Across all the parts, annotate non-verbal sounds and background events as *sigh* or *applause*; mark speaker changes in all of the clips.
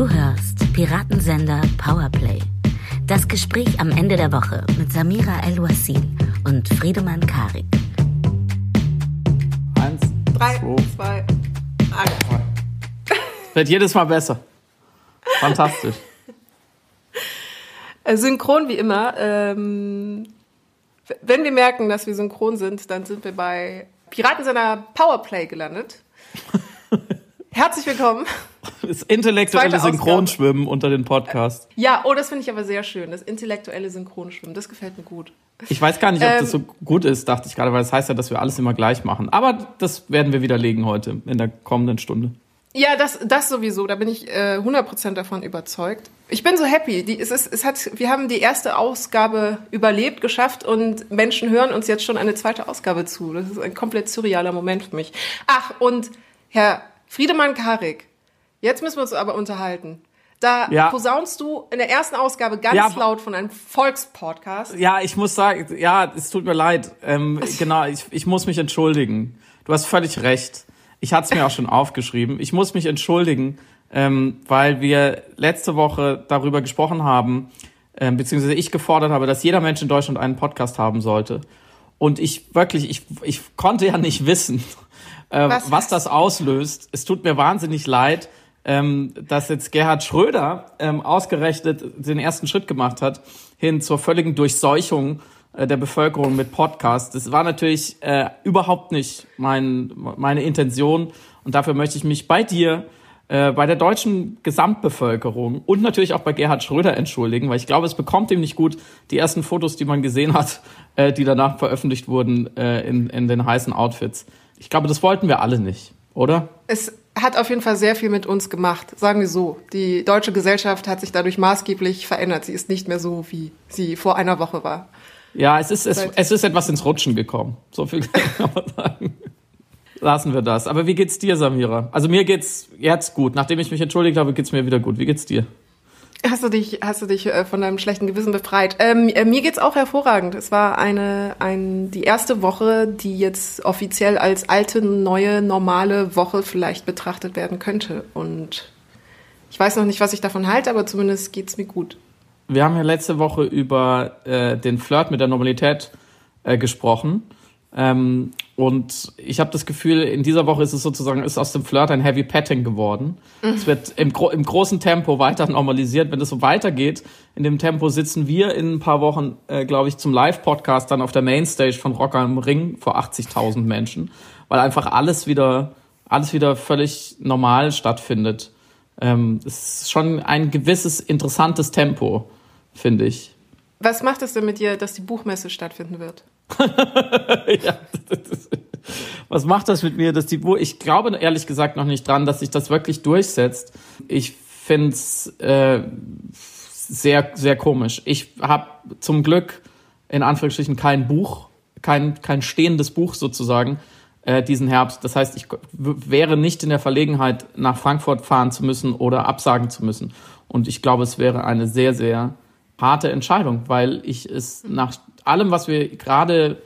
Speaker 1: Du hörst Piratensender Powerplay. Das Gespräch am Ende der Woche mit Samira El-Wassil und Friedemann Karik.
Speaker 2: Eins,
Speaker 3: Drei,
Speaker 2: zwei,
Speaker 3: zwei, eins.
Speaker 2: Wird jedes Mal besser. Fantastisch.
Speaker 3: Äh, Synchron wie immer. Ähm, wenn wir merken, dass wir synchron sind, dann sind wir bei Piratensender Powerplay gelandet. *laughs* Herzlich willkommen.
Speaker 2: Das intellektuelle
Speaker 3: Zweite Ausgabe.
Speaker 2: Synchronschwimmen unter den Podcast.
Speaker 3: Ja, oh, das finde ich aber sehr schön. Das intellektuelle Synchronschwimmen, das gefällt mir gut.
Speaker 2: Ich weiß gar nicht, ob
Speaker 3: Ähm,
Speaker 2: das so gut ist, dachte ich gerade, weil das heißt ja, dass wir alles immer gleich machen. Aber das werden wir widerlegen heute in der kommenden Stunde.
Speaker 3: Ja, das, das sowieso. Da bin ich äh, 100% davon überzeugt. Ich bin so happy. Die, es ist, es hat, wir haben die erste Ausgabe überlebt, geschafft und Menschen hören uns jetzt schon eine zweite Ausgabe zu. Das ist ein komplett surrealer Moment für mich. Ach, und Herr Friedemann Karik, jetzt müssen wir uns aber unterhalten. Da
Speaker 2: Ja.
Speaker 3: posaunst du in der ersten Ausgabe ganz
Speaker 2: Ja,
Speaker 3: laut von einem Volkspodcast.
Speaker 2: Ja, ich muss sagen, ja, es tut mir leid. Ähm, *laughs* genau, ich, ich muss mich entschuldigen. Du hast völlig recht. Ich hatte es mir auch schon aufgeschrieben. Ich muss mich entschuldigen, ähm, weil wir letzte Woche darüber gesprochen haben, ähm, beziehungsweise ich gefordert habe, dass jeder Mensch in Deutschland einen Podcast haben sollte. Und ich wirklich, ich, ich konnte ja nicht wissen, äh, was,
Speaker 3: Was?
Speaker 2: das auslöst. Es tut mir wahnsinnig leid, ähm, dass jetzt Gerhard Schröder ähm, ausgerechnet den ersten Schritt gemacht hat hin zur völligen Durchseuchung äh, der Bevölkerung mit Podcasts. Das war natürlich äh, überhaupt nicht mein, meine Intention und dafür möchte ich mich bei dir, äh, bei der deutschen Gesamtbevölkerung und natürlich auch bei Gerhard Schröder entschuldigen, weil ich glaube, es bekommt ihm nicht gut, die ersten Fotos, die man gesehen hat, äh, die danach veröffentlicht wurden äh, in, in den heißen Outfits. Ich glaube, das wollten wir alle nicht, oder?
Speaker 3: Es hat auf jeden Fall sehr viel mit uns gemacht, sagen wir so. Die deutsche Gesellschaft hat sich dadurch maßgeblich verändert. Sie ist nicht mehr so, wie sie vor einer Woche war.
Speaker 2: Ja, es ist, es, es ist etwas ins Rutschen gekommen. So viel *laughs* kann man sagen. Lassen wir das. Aber wie geht's dir, Samira? Also mir geht's jetzt gut. Nachdem ich mich entschuldigt habe, geht's mir wieder gut. Wie geht's dir?
Speaker 3: Hast du dich, hast du dich äh, von deinem schlechten Gewissen befreit? Ähm, äh, mir geht's auch hervorragend. Es war eine, ein, die erste Woche, die jetzt offiziell als alte, neue, normale Woche vielleicht betrachtet werden könnte. Und ich weiß noch nicht, was ich davon halte, aber zumindest geht's mir gut.
Speaker 2: Wir haben ja letzte Woche über äh, den Flirt mit der Normalität äh, gesprochen. Ähm, und ich habe das Gefühl, in dieser Woche ist es sozusagen, ist aus dem Flirt ein Heavy Petting geworden. Es wird im, gro im großen Tempo weiter normalisiert. Wenn es so weitergeht, in dem Tempo sitzen wir in ein paar Wochen, äh, glaube ich, zum Live-Podcast dann auf der Mainstage von Rocker am Ring vor 80.000 Menschen, weil einfach alles wieder, alles wieder völlig normal stattfindet. Ähm, es ist schon ein gewisses interessantes Tempo, finde ich.
Speaker 3: Was macht es denn mit dir, dass die Buchmesse stattfinden wird? *laughs*
Speaker 2: ja, das ist- was macht das mit mir, dass die Uhr, ich glaube ehrlich gesagt noch nicht dran, dass sich das wirklich durchsetzt. Ich finde es äh, sehr, sehr komisch. Ich habe zum Glück in Anführungsstrichen kein Buch, kein, kein stehendes Buch sozusagen äh, diesen Herbst. Das heißt, ich wäre nicht in der Verlegenheit, nach Frankfurt fahren zu müssen oder absagen zu müssen. Und ich glaube, es wäre eine sehr, sehr harte Entscheidung, weil ich es nach allem, was wir gerade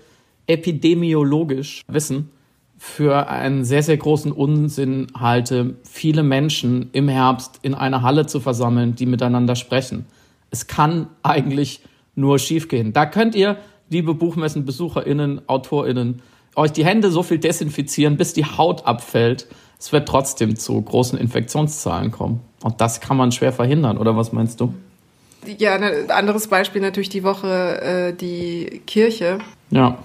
Speaker 2: epidemiologisch wissen, für einen sehr, sehr großen Unsinn halte, viele Menschen im Herbst in einer Halle zu versammeln, die miteinander sprechen. Es kann eigentlich nur schiefgehen. Da könnt ihr, liebe Buchmessenbesucherinnen, AutorInnen, euch die Hände so viel desinfizieren, bis die Haut abfällt. Es wird trotzdem zu großen Infektionszahlen kommen. Und das kann man schwer verhindern, oder was meinst du?
Speaker 3: Ja, ein anderes Beispiel natürlich die Woche äh, die Kirche.
Speaker 2: Ja.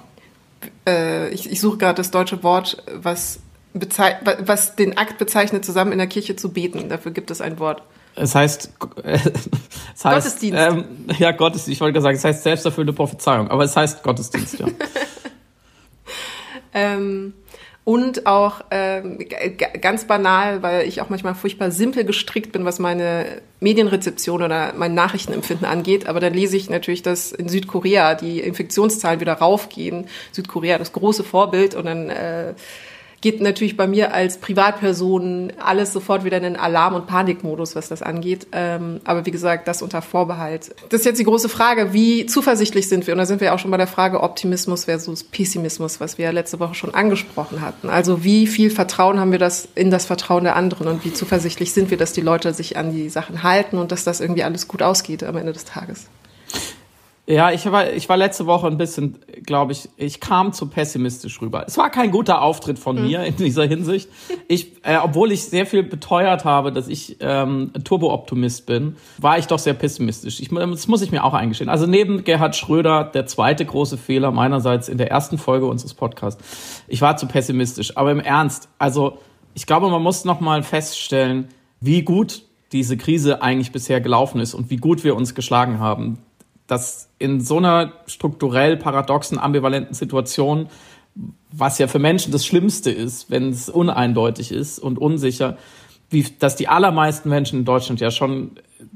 Speaker 3: Äh, ich, ich suche gerade das deutsche Wort, was, was den Akt bezeichnet, zusammen in der Kirche zu beten. Dafür gibt es ein Wort.
Speaker 2: Es heißt, *laughs* es heißt
Speaker 3: Gottesdienst.
Speaker 2: Ähm, ja, Gottesdienst. Ich wollte gerade sagen, es heißt selbsterfüllende Prophezeiung, aber es heißt Gottesdienst, ja. *laughs*
Speaker 3: Ähm, und auch ähm, ganz banal, weil ich auch manchmal furchtbar simpel gestrickt bin, was meine Medienrezeption oder mein Nachrichtenempfinden angeht. Aber dann lese ich natürlich, dass in Südkorea die Infektionszahlen wieder raufgehen. Südkorea das große Vorbild und dann äh, geht natürlich bei mir als Privatperson alles sofort wieder in den Alarm- und Panikmodus, was das angeht. Ähm, aber wie gesagt, das unter Vorbehalt. Das ist jetzt die große Frage, wie zuversichtlich sind wir? Und da sind wir auch schon bei der Frage Optimismus versus Pessimismus, was wir ja letzte Woche schon angesprochen hatten. Also wie viel Vertrauen haben wir das in das Vertrauen der anderen und wie zuversichtlich sind wir, dass die Leute sich an die Sachen halten und dass das irgendwie alles gut ausgeht am Ende des Tages?
Speaker 2: Ja, ich war, ich war letzte Woche ein bisschen, glaube ich, ich kam zu pessimistisch rüber. Es war kein guter Auftritt von mhm. mir in dieser Hinsicht. Ich, äh, obwohl ich sehr viel beteuert habe, dass ich ähm, Turbo-Optimist bin, war ich doch sehr pessimistisch. Ich, das muss ich mir auch eingestehen. Also neben Gerhard Schröder, der zweite große Fehler meinerseits in der ersten Folge unseres Podcasts. Ich war zu pessimistisch. Aber im Ernst, also ich glaube, man muss noch mal feststellen, wie gut diese Krise eigentlich bisher gelaufen ist und wie gut wir uns geschlagen haben dass in so einer strukturell paradoxen, ambivalenten Situation, was ja für Menschen das Schlimmste ist, wenn es uneindeutig ist und unsicher, wie, dass die allermeisten Menschen in Deutschland ja schon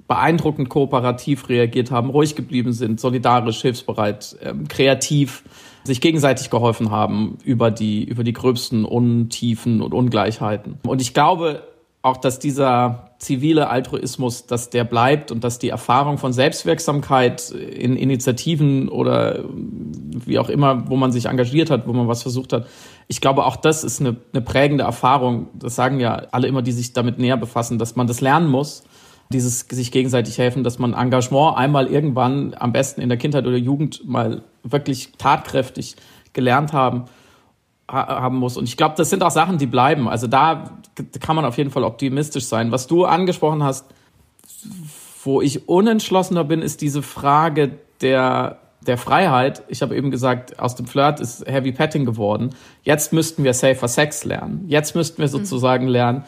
Speaker 2: beeindruckend kooperativ reagiert haben, ruhig geblieben sind, solidarisch, hilfsbereit, ähm, kreativ, sich gegenseitig geholfen haben über die, über die gröbsten Untiefen und Ungleichheiten. Und ich glaube auch, dass dieser zivile Altruismus, dass der bleibt und dass die Erfahrung von Selbstwirksamkeit in Initiativen oder wie auch immer, wo man sich engagiert hat, wo man was versucht hat, ich glaube, auch das ist eine, eine prägende Erfahrung. Das sagen ja alle immer, die sich damit näher befassen, dass man das lernen muss, dieses sich gegenseitig helfen, dass man Engagement einmal irgendwann am besten in der Kindheit oder Jugend mal wirklich tatkräftig gelernt haben haben muss. Und ich glaube, das sind auch Sachen, die bleiben. Also da kann man auf jeden Fall optimistisch sein. Was du angesprochen hast, wo ich unentschlossener bin, ist diese Frage der, der Freiheit. Ich habe eben gesagt, aus dem Flirt ist Heavy Petting geworden. Jetzt müssten wir Safer Sex lernen. Jetzt müssten wir sozusagen lernen,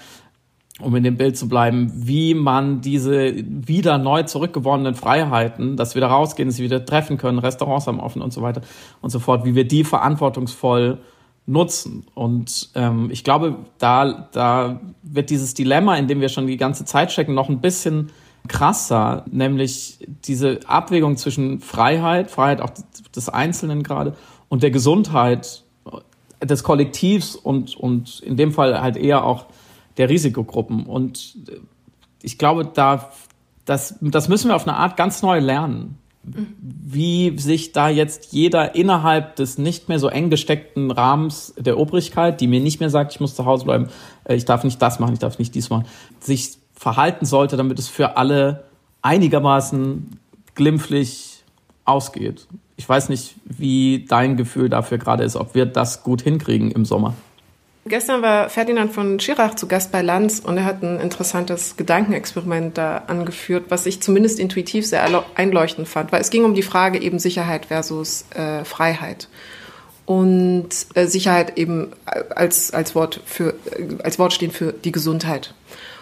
Speaker 2: um in dem Bild zu bleiben, wie man diese wieder neu zurückgewonnenen Freiheiten, dass wir da rausgehen, dass wir wieder treffen können, Restaurants haben offen und so weiter und so fort, wie wir die verantwortungsvoll nutzen. Und ähm, ich glaube, da, da wird dieses Dilemma, in dem wir schon die ganze Zeit stecken, noch ein bisschen krasser, nämlich diese Abwägung zwischen Freiheit, Freiheit auch des Einzelnen gerade, und der Gesundheit des Kollektivs und, und in dem Fall halt eher auch der Risikogruppen. Und ich glaube, da, das, das müssen wir auf eine Art ganz neu lernen wie sich da jetzt jeder innerhalb des nicht mehr so eng gesteckten Rahmens der Obrigkeit, die mir nicht mehr sagt, ich muss zu Hause bleiben, äh, ich darf nicht das machen, ich darf nicht dies machen, sich verhalten sollte, damit es für alle einigermaßen glimpflich ausgeht. Ich weiß nicht, wie dein Gefühl dafür gerade ist, ob wir das gut hinkriegen im Sommer.
Speaker 3: Gestern war Ferdinand von Schirach zu Gast bei Lanz und er hat ein interessantes Gedankenexperiment da angeführt, was ich zumindest intuitiv sehr einleuchtend fand, weil es ging um die Frage eben Sicherheit versus äh, Freiheit. Und äh, Sicherheit eben als, als, Wort für, als Wort stehen für die Gesundheit.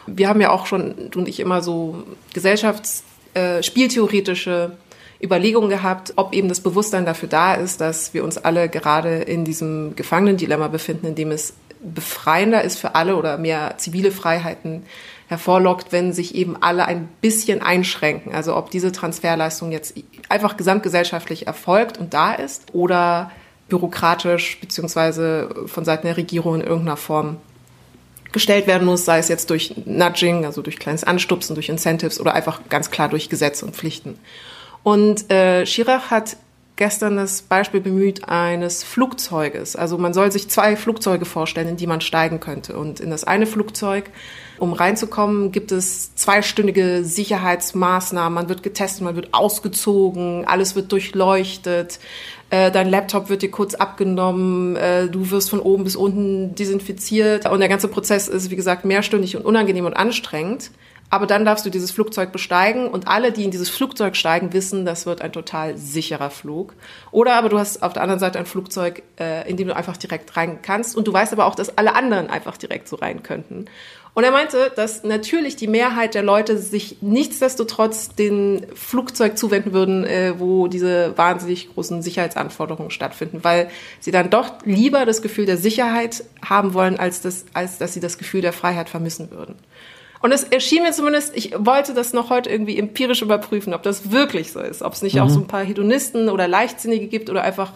Speaker 3: Wir haben ja auch schon, du und ich, immer so gesellschaftsspieltheoretische äh, Überlegungen gehabt, ob eben das Bewusstsein dafür da ist, dass wir uns alle gerade in diesem Gefangenendilemma befinden, in dem es befreiender ist für alle oder mehr zivile Freiheiten hervorlockt, wenn sich eben alle ein bisschen einschränken. Also ob diese Transferleistung jetzt einfach gesamtgesellschaftlich erfolgt und da ist oder bürokratisch beziehungsweise von Seiten der Regierung in irgendeiner Form gestellt werden muss, sei es jetzt durch Nudging, also durch kleines Anstupsen, durch Incentives oder einfach ganz klar durch Gesetze und Pflichten. Und äh, Schirach hat gestern das Beispiel bemüht eines Flugzeuges. Also man soll sich zwei Flugzeuge vorstellen, in die man steigen könnte. Und in das eine Flugzeug, um reinzukommen, gibt es zweistündige Sicherheitsmaßnahmen. Man wird getestet, man wird ausgezogen, alles wird durchleuchtet. Äh, dein Laptop wird dir kurz abgenommen, äh, du wirst von oben bis unten desinfiziert und der ganze Prozess ist, wie gesagt, mehrstündig und unangenehm und anstrengend. Aber dann darfst du dieses Flugzeug besteigen und alle, die in dieses Flugzeug steigen, wissen, das wird ein total sicherer Flug. Oder aber du hast auf der anderen Seite ein Flugzeug, äh, in dem du einfach direkt rein kannst und du weißt aber auch, dass alle anderen einfach direkt so rein könnten. Und er meinte, dass natürlich die Mehrheit der Leute sich nichtsdestotrotz den Flugzeug zuwenden würden, äh, wo diese wahnsinnig großen Sicherheitsanforderungen stattfinden, weil sie dann doch lieber das Gefühl der Sicherheit haben wollen, als, das, als dass sie das Gefühl der Freiheit vermissen würden. Und es erschien mir zumindest, ich wollte das noch heute irgendwie empirisch überprüfen, ob das wirklich so ist, ob es nicht mhm. auch so ein paar Hedonisten oder Leichtsinnige gibt oder einfach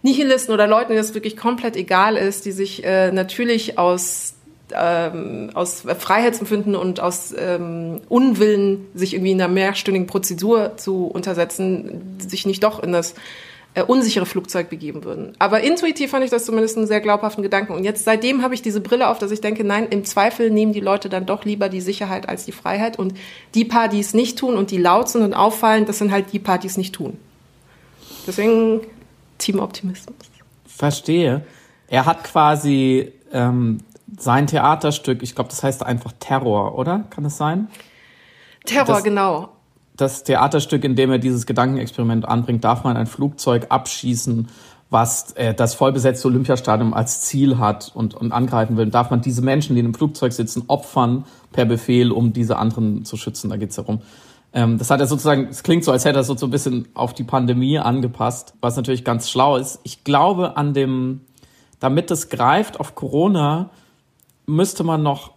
Speaker 3: Nihilisten oder Leuten, denen das wirklich komplett egal ist, die sich äh, natürlich aus ähm, aus Freiheitsempfinden und aus ähm, Unwillen, sich irgendwie in einer mehrstündigen Prozedur zu untersetzen, sich nicht doch in das äh, unsichere Flugzeug begeben würden. Aber intuitiv fand ich das zumindest einen sehr glaubhaften Gedanken. Und jetzt seitdem habe ich diese Brille auf, dass ich denke, nein, im Zweifel nehmen die Leute dann doch lieber die Sicherheit als die Freiheit. Und die paar, die es nicht tun und die laut sind und auffallen, das sind halt die paar, die es nicht tun. Deswegen Team Optimismus.
Speaker 2: Verstehe. Er hat quasi ähm, sein Theaterstück, ich glaube, das heißt einfach Terror, oder? Kann es sein?
Speaker 3: Terror,
Speaker 2: das,
Speaker 3: genau.
Speaker 2: Das Theaterstück, in dem er dieses Gedankenexperiment anbringt, darf man ein Flugzeug abschießen, was äh, das vollbesetzte Olympiastadion als Ziel hat und, und angreifen will. Darf man diese Menschen, die in einem Flugzeug sitzen, opfern per Befehl, um diese anderen zu schützen? Da geht's darum. Ähm, das hat er sozusagen, es klingt so, als hätte er so, so ein bisschen auf die Pandemie angepasst, was natürlich ganz schlau ist. Ich glaube an dem, damit es greift auf Corona, müsste man noch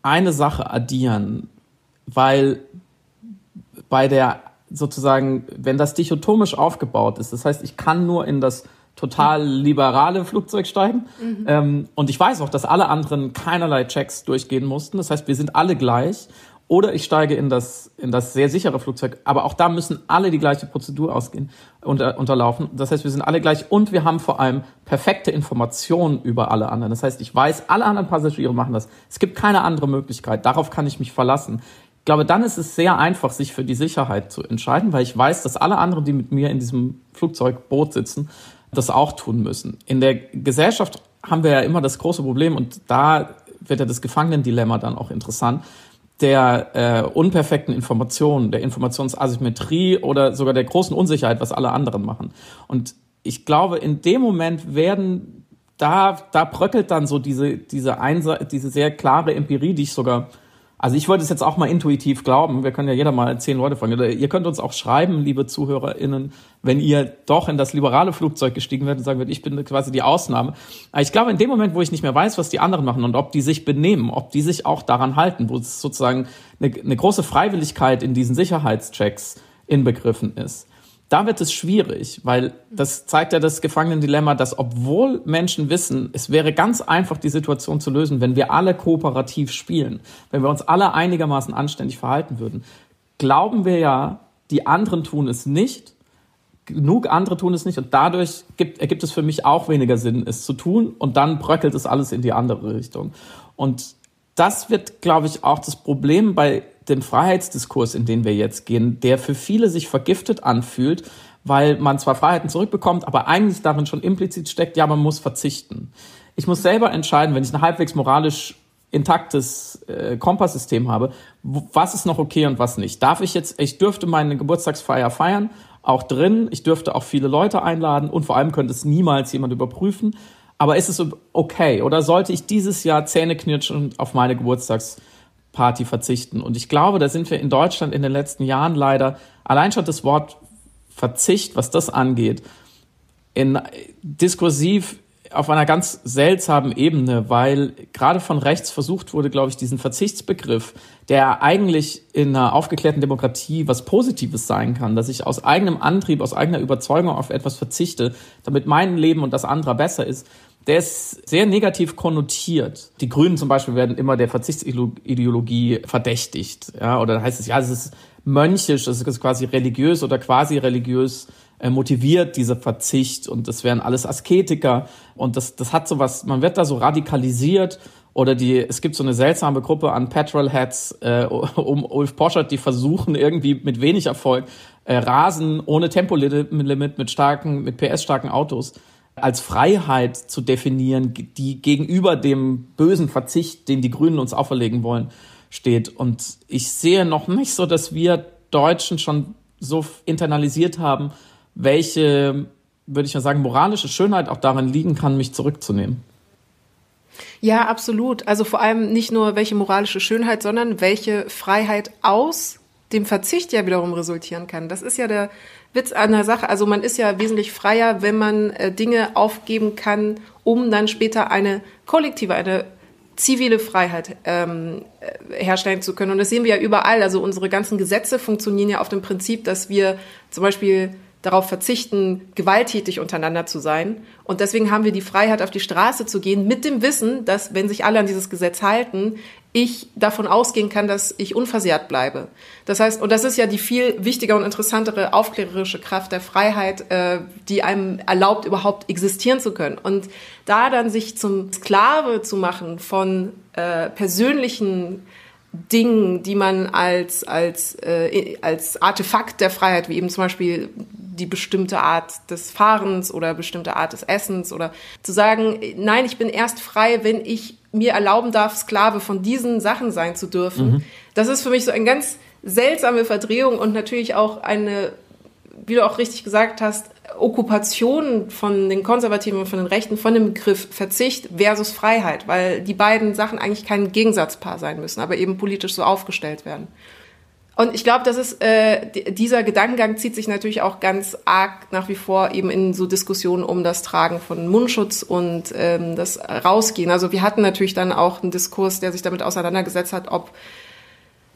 Speaker 2: eine Sache addieren, weil bei der sozusagen, wenn das dichotomisch aufgebaut ist, das heißt, ich kann nur in das total liberale Flugzeug steigen. Mhm. Ähm, und ich weiß auch, dass alle anderen keinerlei Checks durchgehen mussten. Das heißt, wir sind alle gleich. Oder ich steige in das, in das sehr sichere Flugzeug. Aber auch da müssen alle die gleiche Prozedur ausgehen, unter, unterlaufen. Das heißt, wir sind alle gleich und wir haben vor allem perfekte Informationen über alle anderen. Das heißt, ich weiß, alle anderen Passagiere machen das. Es gibt keine andere Möglichkeit. Darauf kann ich mich verlassen. Ich glaube, dann ist es sehr einfach, sich für die Sicherheit zu entscheiden, weil ich weiß, dass alle anderen, die mit mir in diesem Flugzeugboot sitzen, das auch tun müssen. In der Gesellschaft haben wir ja immer das große Problem und da wird ja das Gefangenendilemma dann auch interessant der äh, unperfekten Informationen, der Informationsasymmetrie oder sogar der großen Unsicherheit, was alle anderen machen. Und ich glaube, in dem Moment werden da da bröckelt dann so diese diese Einse diese sehr klare Empirie, die ich sogar also ich wollte es jetzt auch mal intuitiv glauben. Wir können ja jeder mal zehn Leute fragen. Ihr könnt uns auch schreiben, liebe ZuhörerInnen, wenn ihr doch in das liberale Flugzeug gestiegen werdet und sagen würdet, ich bin quasi die Ausnahme. Aber ich glaube, in dem Moment, wo ich nicht mehr weiß, was die anderen machen und ob die sich benehmen, ob die sich auch daran halten, wo es sozusagen eine, eine große Freiwilligkeit in diesen Sicherheitschecks inbegriffen ist, da wird es schwierig, weil das zeigt ja das Gefangenendilemma, dass obwohl Menschen wissen, es wäre ganz einfach, die Situation zu lösen, wenn wir alle kooperativ spielen, wenn wir uns alle einigermaßen anständig verhalten würden, glauben wir ja, die anderen tun es nicht, genug andere tun es nicht. Und dadurch gibt, ergibt es für mich auch weniger Sinn, es zu tun. Und dann bröckelt es alles in die andere Richtung. Und das wird, glaube ich, auch das Problem bei den Freiheitsdiskurs, in den wir jetzt gehen, der für viele sich vergiftet anfühlt, weil man zwar Freiheiten zurückbekommt, aber eigentlich darin schon implizit steckt, ja, man muss verzichten. Ich muss selber entscheiden, wenn ich ein halbwegs moralisch intaktes äh, Kompasssystem habe, was ist noch okay und was nicht. Darf ich jetzt, ich dürfte meine Geburtstagsfeier feiern, auch drin, ich dürfte auch viele Leute einladen und vor allem könnte es niemals jemand überprüfen. Aber ist es okay? Oder sollte ich dieses Jahr zähneknirschend auf meine Geburtstags Party verzichten. Und ich glaube, da sind wir in Deutschland in den letzten Jahren leider, allein schon das Wort Verzicht, was das angeht, in diskursiv auf einer ganz seltsamen Ebene, weil gerade von rechts versucht wurde, glaube ich, diesen Verzichtsbegriff, der eigentlich in einer aufgeklärten Demokratie was Positives sein kann, dass ich aus eigenem Antrieb, aus eigener Überzeugung auf etwas verzichte, damit mein Leben und das anderer besser ist, der ist sehr negativ konnotiert. Die Grünen zum Beispiel werden immer der Verzichtsideologie verdächtigt. Ja, oder heißt es, ja, es ist mönchisch, es ist quasi religiös oder quasi religiös äh, motiviert, dieser Verzicht. Und das wären alles Asketiker. Und das, das hat so was, man wird da so radikalisiert. Oder die, es gibt so eine seltsame Gruppe an Petrolheads äh, um Ulf Poschert, die versuchen irgendwie mit wenig Erfolg äh, Rasen ohne Tempolimit mit starken, mit PS-starken Autos als Freiheit zu definieren, die gegenüber dem bösen Verzicht, den die Grünen uns auferlegen wollen, steht. Und ich sehe noch nicht so, dass wir Deutschen schon so internalisiert haben, welche, würde ich mal sagen, moralische Schönheit auch darin liegen kann, mich zurückzunehmen.
Speaker 3: Ja, absolut. Also vor allem nicht nur welche moralische Schönheit, sondern welche Freiheit aus dem Verzicht ja wiederum resultieren kann. Das ist ja der Witz an der Sache. Also man ist ja wesentlich freier, wenn man äh, Dinge aufgeben kann, um dann später eine kollektive, eine zivile Freiheit ähm, äh, herstellen zu können. Und das sehen wir ja überall. Also unsere ganzen Gesetze funktionieren ja auf dem Prinzip, dass wir zum Beispiel darauf verzichten, gewalttätig untereinander zu sein. Und deswegen haben wir die Freiheit, auf die Straße zu gehen, mit dem Wissen, dass, wenn sich alle an dieses Gesetz halten, ich davon ausgehen kann, dass ich unversehrt bleibe. Das heißt, und das ist ja die viel wichtiger und interessantere aufklärerische Kraft der Freiheit, äh, die einem erlaubt, überhaupt existieren zu können. Und da dann sich zum Sklave zu machen von äh, persönlichen Dingen, die man als, als, äh, als Artefakt der Freiheit, wie eben zum Beispiel die bestimmte Art des Fahrens oder bestimmte Art des Essens oder zu sagen, nein, ich bin erst frei, wenn ich mir erlauben darf, Sklave von diesen Sachen sein zu dürfen. Mhm. Das ist für mich so eine ganz seltsame Verdrehung und natürlich auch eine, wie du auch richtig gesagt hast, Okkupation von den Konservativen und von den Rechten von dem Begriff Verzicht versus Freiheit, weil die beiden Sachen eigentlich kein Gegensatzpaar sein müssen, aber eben politisch so aufgestellt werden. Und ich glaube, dass es äh, dieser Gedankengang zieht sich natürlich auch ganz arg nach wie vor eben in so Diskussionen um das Tragen von Mundschutz und ähm, das Rausgehen. Also wir hatten natürlich dann auch einen Diskurs, der sich damit auseinandergesetzt hat, ob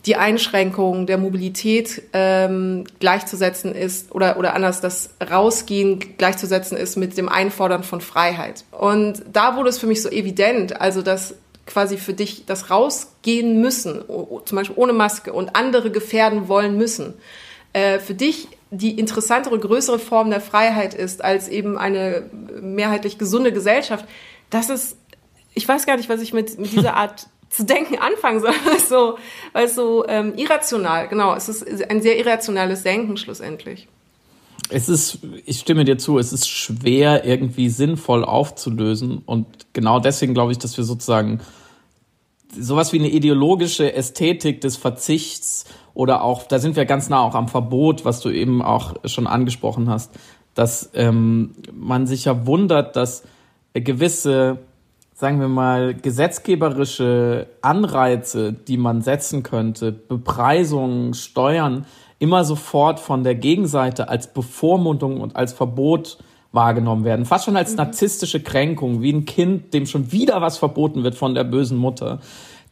Speaker 3: die Einschränkung der Mobilität ähm, gleichzusetzen ist oder, oder anders das Rausgehen gleichzusetzen ist mit dem Einfordern von Freiheit. Und da wurde es für mich so evident, also dass quasi für dich das Rausgehen müssen, zum Beispiel ohne Maske und andere gefährden wollen müssen, äh, für dich die interessantere, größere Form der Freiheit ist als eben eine mehrheitlich gesunde Gesellschaft, das ist, ich weiß gar nicht, was ich mit, mit *laughs* dieser Art zu denken anfangen soll, weil es *laughs* so, weil es so ähm, irrational, genau, es ist ein sehr irrationales Denken schlussendlich.
Speaker 2: Es ist, ich stimme dir zu, es ist schwer irgendwie sinnvoll aufzulösen. Und genau deswegen glaube ich, dass wir sozusagen sowas wie eine ideologische Ästhetik des Verzichts oder auch, da sind wir ganz nah auch am Verbot, was du eben auch schon angesprochen hast, dass ähm, man sich ja wundert, dass gewisse sagen wir mal, gesetzgeberische Anreize, die man setzen könnte, Bepreisungen, Steuern, immer sofort von der Gegenseite als Bevormundung und als Verbot wahrgenommen werden. Fast schon als mhm. narzisstische Kränkung, wie ein Kind, dem schon wieder was verboten wird von der bösen Mutter.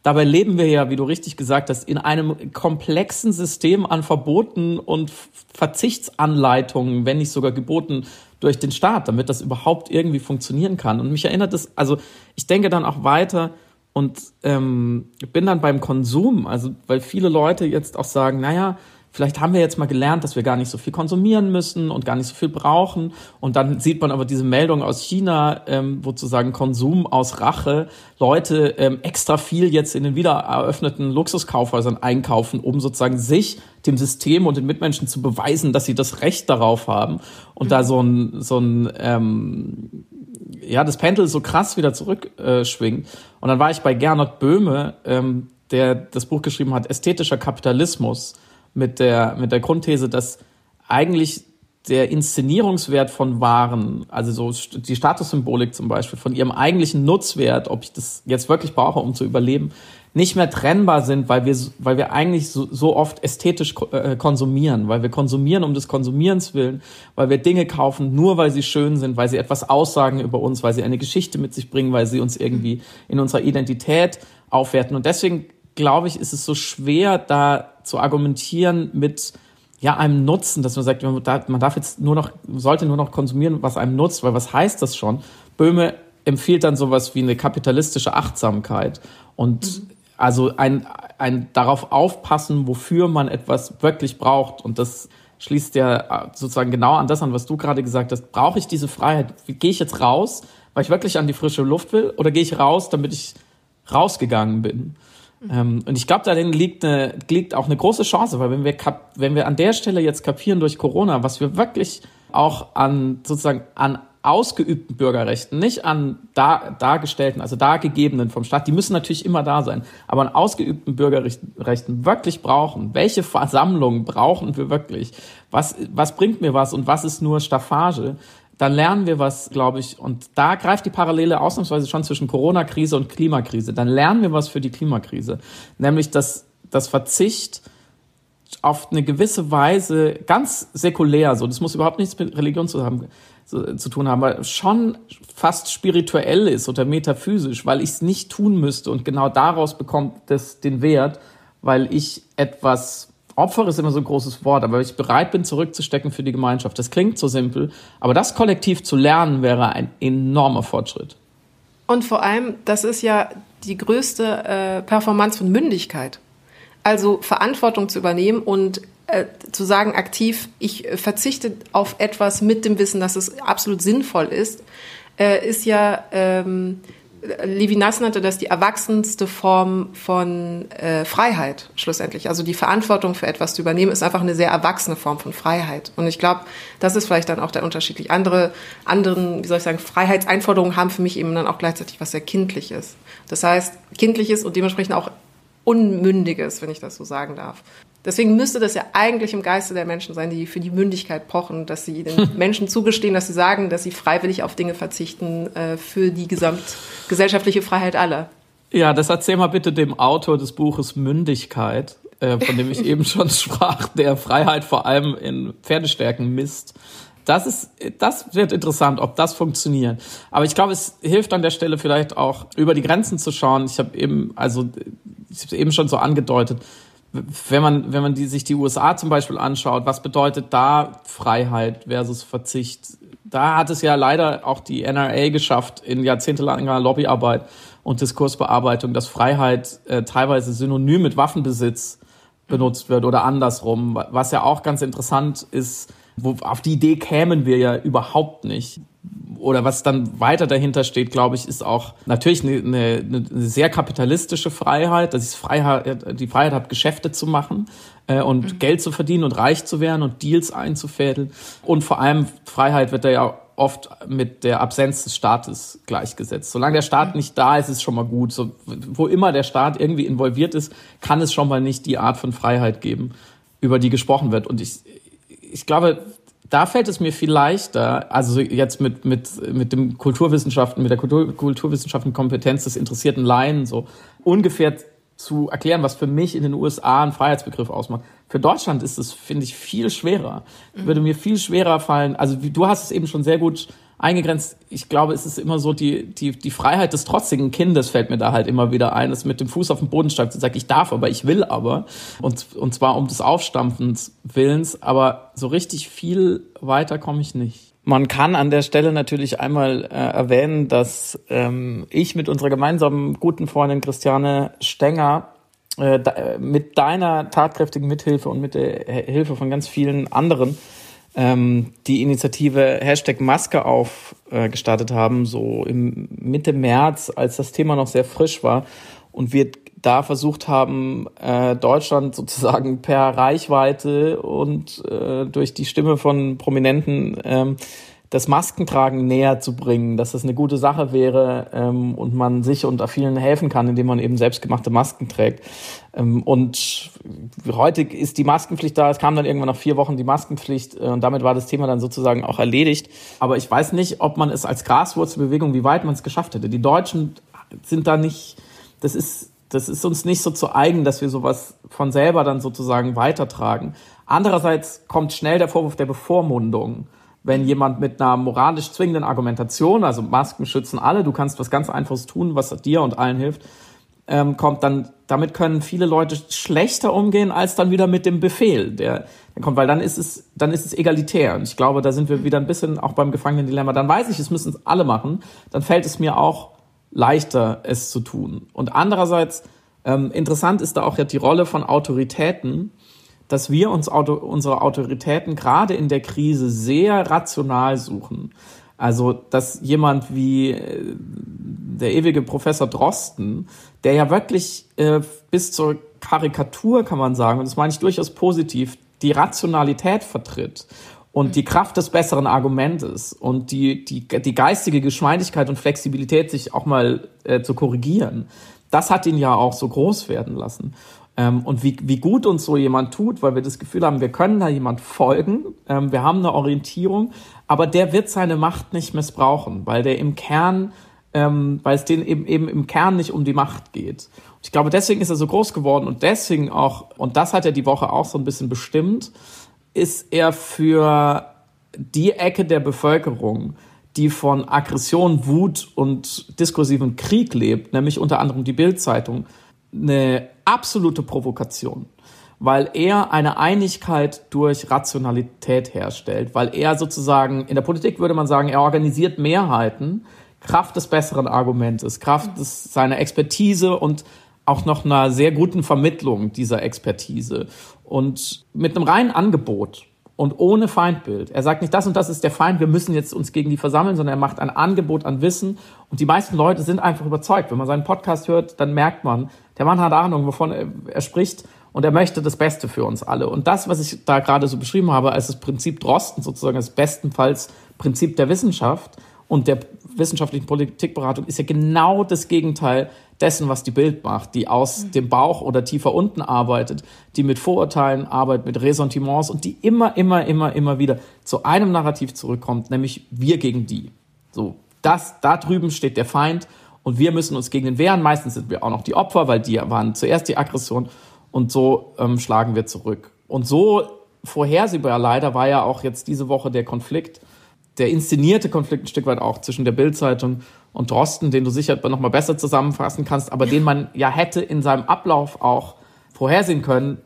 Speaker 2: Dabei leben wir ja, wie du richtig gesagt hast, in einem komplexen System an Verboten und Verzichtsanleitungen, wenn nicht sogar Geboten durch den Staat, damit das überhaupt irgendwie funktionieren kann. Und mich erinnert es, also ich denke dann auch weiter und ähm, bin dann beim Konsum, also weil viele Leute jetzt auch sagen, naja, vielleicht haben wir jetzt mal gelernt, dass wir gar nicht so viel konsumieren müssen und gar nicht so viel brauchen. Und dann sieht man aber diese Meldung aus China, ähm, wo sozusagen Konsum aus Rache Leute ähm, extra viel jetzt in den wieder eröffneten Luxuskaufhäusern einkaufen, um sozusagen sich, dem System und den Mitmenschen zu beweisen, dass sie das Recht darauf haben. Und mhm. da so ein, so ein ähm, ja, das Pendel so krass wieder zurückschwingt. Äh, und dann war ich bei Gernot Böhme, ähm, der das Buch geschrieben hat, Ästhetischer Kapitalismus mit der, mit der Grundthese, dass eigentlich der Inszenierungswert von Waren, also so die Statussymbolik zum Beispiel, von ihrem eigentlichen Nutzwert, ob ich das jetzt wirklich brauche, um zu überleben, nicht mehr trennbar sind, weil wir, weil wir eigentlich so, so oft ästhetisch äh, konsumieren, weil wir konsumieren um des Konsumierens willen, weil wir Dinge kaufen, nur weil sie schön sind, weil sie etwas aussagen über uns, weil sie eine Geschichte mit sich bringen, weil sie uns irgendwie in unserer Identität aufwerten. Und deswegen glaube ich, ist es so schwer, da zu argumentieren mit ja, einem Nutzen, dass man sagt, man darf jetzt nur noch, sollte nur noch konsumieren, was einem nutzt, weil was heißt das schon? Böhme empfiehlt dann sowas wie eine kapitalistische Achtsamkeit und mhm. also ein, ein darauf aufpassen, wofür man etwas wirklich braucht und das schließt ja sozusagen genau an das an, was du gerade gesagt hast. Brauche ich diese Freiheit? Gehe ich jetzt raus, weil ich wirklich an die frische Luft will oder gehe ich raus, damit ich rausgegangen bin? Ähm, und ich glaube, darin liegt, eine, liegt auch eine große Chance, weil wenn wir, kap wenn wir an der Stelle jetzt kapieren durch Corona, was wir wirklich auch an sozusagen an ausgeübten Bürgerrechten, nicht an da, dargestellten, also dargegebenen vom Staat, die müssen natürlich immer da sein, aber an ausgeübten Bürgerrechten wirklich brauchen. Welche Versammlungen brauchen wir wirklich? Was, was bringt mir was und was ist nur Staffage? Dann lernen wir was, glaube ich. Und da greift die Parallele ausnahmsweise schon zwischen Corona-Krise und Klimakrise. Dann lernen wir was für die Klimakrise. Nämlich, dass das Verzicht auf eine gewisse Weise ganz säkulär, so, das muss überhaupt nichts mit Religion zu haben, zu, zu tun haben, aber schon fast spirituell ist oder metaphysisch, weil ich es nicht tun müsste und genau daraus bekommt es den Wert, weil ich etwas Opfer ist immer so ein großes Wort, aber ich bereit bin, zurückzustecken für die Gemeinschaft. Das klingt so simpel, aber das kollektiv zu lernen wäre ein enormer Fortschritt.
Speaker 3: Und vor allem, das ist ja die größte äh, Performance von Mündigkeit. Also Verantwortung zu übernehmen und äh, zu sagen aktiv, ich verzichte auf etwas mit dem Wissen, dass es absolut sinnvoll ist, äh, ist ja ähm, Levinas nannte das die erwachsenste Form von äh, Freiheit schlussendlich. Also die Verantwortung für etwas zu übernehmen, ist einfach eine sehr erwachsene Form von Freiheit. Und ich glaube, das ist vielleicht dann auch der Unterschied. Andere, anderen, wie soll ich sagen, Freiheitseinforderungen haben für mich eben dann auch gleichzeitig was sehr Kindliches. Das heißt, Kindliches und dementsprechend auch Unmündiges, wenn ich das so sagen darf. Deswegen müsste das ja eigentlich im Geiste der Menschen sein, die für die Mündigkeit pochen, dass sie den *laughs* Menschen zugestehen, dass sie sagen, dass sie freiwillig auf Dinge verzichten äh, für die gesamtgesellschaftliche Freiheit aller.
Speaker 2: Ja, das erzähl mal bitte dem Autor des Buches Mündigkeit, äh, von dem ich *laughs* eben schon sprach, der Freiheit vor allem in Pferdestärken misst. Das ist, das wird interessant, ob das funktioniert. Aber ich glaube, es hilft an der Stelle vielleicht auch, über die Grenzen zu schauen. Ich habe eben, also, ich habe eben schon so angedeutet, wenn man, wenn man die, sich die USA zum Beispiel anschaut, was bedeutet da Freiheit versus Verzicht? Da hat es ja leider auch die NRA geschafft in jahrzehntelanger Lobbyarbeit und Diskursbearbeitung, dass Freiheit äh, teilweise synonym mit Waffenbesitz benutzt wird oder andersrum, was ja auch ganz interessant ist. Wo, auf die Idee kämen wir ja überhaupt nicht oder was dann weiter dahinter steht, glaube ich, ist auch natürlich eine, eine, eine sehr kapitalistische Freiheit, dass ich Freiheit, die Freiheit habe, Geschäfte zu machen äh, und mhm. Geld zu verdienen und reich zu werden und Deals einzufädeln. Und vor allem Freiheit wird da ja oft mit der Absenz des Staates gleichgesetzt. Solange der Staat nicht da ist, ist es schon mal gut. So, wo immer der Staat irgendwie involviert ist, kann es schon mal nicht die Art von Freiheit geben, über die gesprochen wird. Und ich, ich glaube, da fällt es mir viel leichter, also jetzt mit, mit, mit dem Kulturwissenschaften, mit der Kultur, Kulturwissenschaftenkompetenz des interessierten Laien so ungefähr zu erklären, was für mich in den USA ein Freiheitsbegriff ausmacht. Für Deutschland ist es, finde ich, viel schwerer. Mhm. Würde mir viel schwerer fallen. Also wie, du hast es eben schon sehr gut eingegrenzt. Ich glaube, es ist immer so, die, die, die Freiheit des trotzigen Kindes fällt mir da halt immer wieder ein, das mit dem Fuß auf den Boden steigt und sagt, ich darf, aber ich will aber. Und, und zwar um des Aufstampfens Willens, aber so richtig viel weiter komme ich nicht. Man kann an der Stelle natürlich einmal äh, erwähnen, dass ähm, ich mit unserer gemeinsamen guten Freundin Christiane Stenger äh, da, mit deiner tatkräftigen Mithilfe und mit der Hilfe von ganz vielen anderen ähm, die Initiative Hashtag Maske auf äh, gestartet haben, so im Mitte März, als das Thema noch sehr frisch war. Und wir da versucht haben, äh, Deutschland sozusagen per Reichweite und äh, durch die Stimme von Prominenten ähm, das Maskentragen näher zu bringen, dass das eine gute Sache wäre ähm, und man sich und vielen helfen kann, indem man eben selbstgemachte Masken trägt. Ähm, und heute ist die Maskenpflicht da. Es kam dann irgendwann nach vier Wochen die Maskenpflicht äh, und damit war das Thema dann sozusagen auch erledigt. Aber ich weiß nicht, ob man es als Graswurzelbewegung, wie weit man es geschafft hätte. Die Deutschen sind da nicht, das ist, das ist uns nicht so zu eigen, dass wir sowas von selber dann sozusagen weitertragen. Andererseits kommt schnell der Vorwurf der Bevormundung wenn jemand mit einer moralisch zwingenden Argumentation, also Masken schützen alle, du kannst was ganz Einfaches tun, was dir und allen hilft, ähm, kommt, dann damit können viele Leute schlechter umgehen als dann wieder mit dem Befehl, der, der kommt, weil dann ist es, dann ist es egalitär. Und ich glaube, da sind wir wieder ein bisschen auch beim Gefangenen-Dilemma. Dann weiß ich, es müssen es alle machen. Dann fällt es mir auch leichter, es zu tun. Und andererseits ähm, interessant ist da auch ja die Rolle von Autoritäten dass wir uns Auto, unsere Autoritäten gerade in der Krise sehr rational suchen. Also, dass jemand wie äh, der ewige Professor Drosten, der ja wirklich äh, bis zur Karikatur, kann man sagen, und das meine ich durchaus positiv, die Rationalität vertritt und die Kraft des besseren Argumentes und die, die, die geistige Geschmeidigkeit und Flexibilität, sich auch mal äh, zu korrigieren, das hat ihn ja auch so groß werden lassen. Ähm, und wie, wie gut uns so jemand tut, weil wir das Gefühl haben, wir können da jemand folgen, ähm, wir haben eine Orientierung, aber der wird seine Macht nicht missbrauchen, weil der im Kern, ähm, weil es denen eben, eben im Kern nicht um die Macht geht. Und ich glaube, deswegen ist er so groß geworden und deswegen auch, und das hat er die Woche auch so ein bisschen bestimmt, ist er für die Ecke der Bevölkerung, die von Aggression, Wut und diskursivem Krieg lebt, nämlich unter anderem die Bildzeitung, eine absolute Provokation. weil er eine Einigkeit durch Rationalität herstellt, weil er sozusagen, in der Politik würde man sagen, er organisiert Mehrheiten, Kraft des besseren Argumentes, Kraft des, seiner Expertise und auch noch einer sehr guten Vermittlung dieser Expertise und mit einem reinen Angebot und ohne Feindbild. Er sagt nicht, das und das ist der Feind, wir müssen jetzt uns gegen die versammeln, sondern er macht ein Angebot an Wissen und die meisten Leute sind einfach überzeugt. Wenn man seinen Podcast hört, dann merkt man, der Mann hat Ahnung, wovon er, spricht und er möchte das Beste für uns alle. Und das, was ich da gerade so beschrieben habe, als das Prinzip Drosten sozusagen das bestenfalls Prinzip der Wissenschaft und der wissenschaftlichen Politikberatung, ist ja genau das Gegenteil dessen, was die Bild macht, die aus mhm. dem Bauch oder tiefer unten arbeitet, die mit Vorurteilen arbeitet, mit Ressentiments und die immer, immer, immer, immer wieder zu einem Narrativ zurückkommt, nämlich wir gegen die. So, das, da drüben steht der Feind und wir müssen uns gegen den wehren. Meistens sind wir auch noch die Opfer, weil die waren zuerst die Aggression und so ähm, schlagen wir zurück. Und so vorhersehbar leider war ja auch jetzt diese Woche der Konflikt, der inszenierte Konflikt ein Stück weit auch zwischen der Bildzeitung und Drosten, den du sicher noch mal besser zusammenfassen kannst, aber den man ja hätte in seinem Ablauf auch vorhersehen können.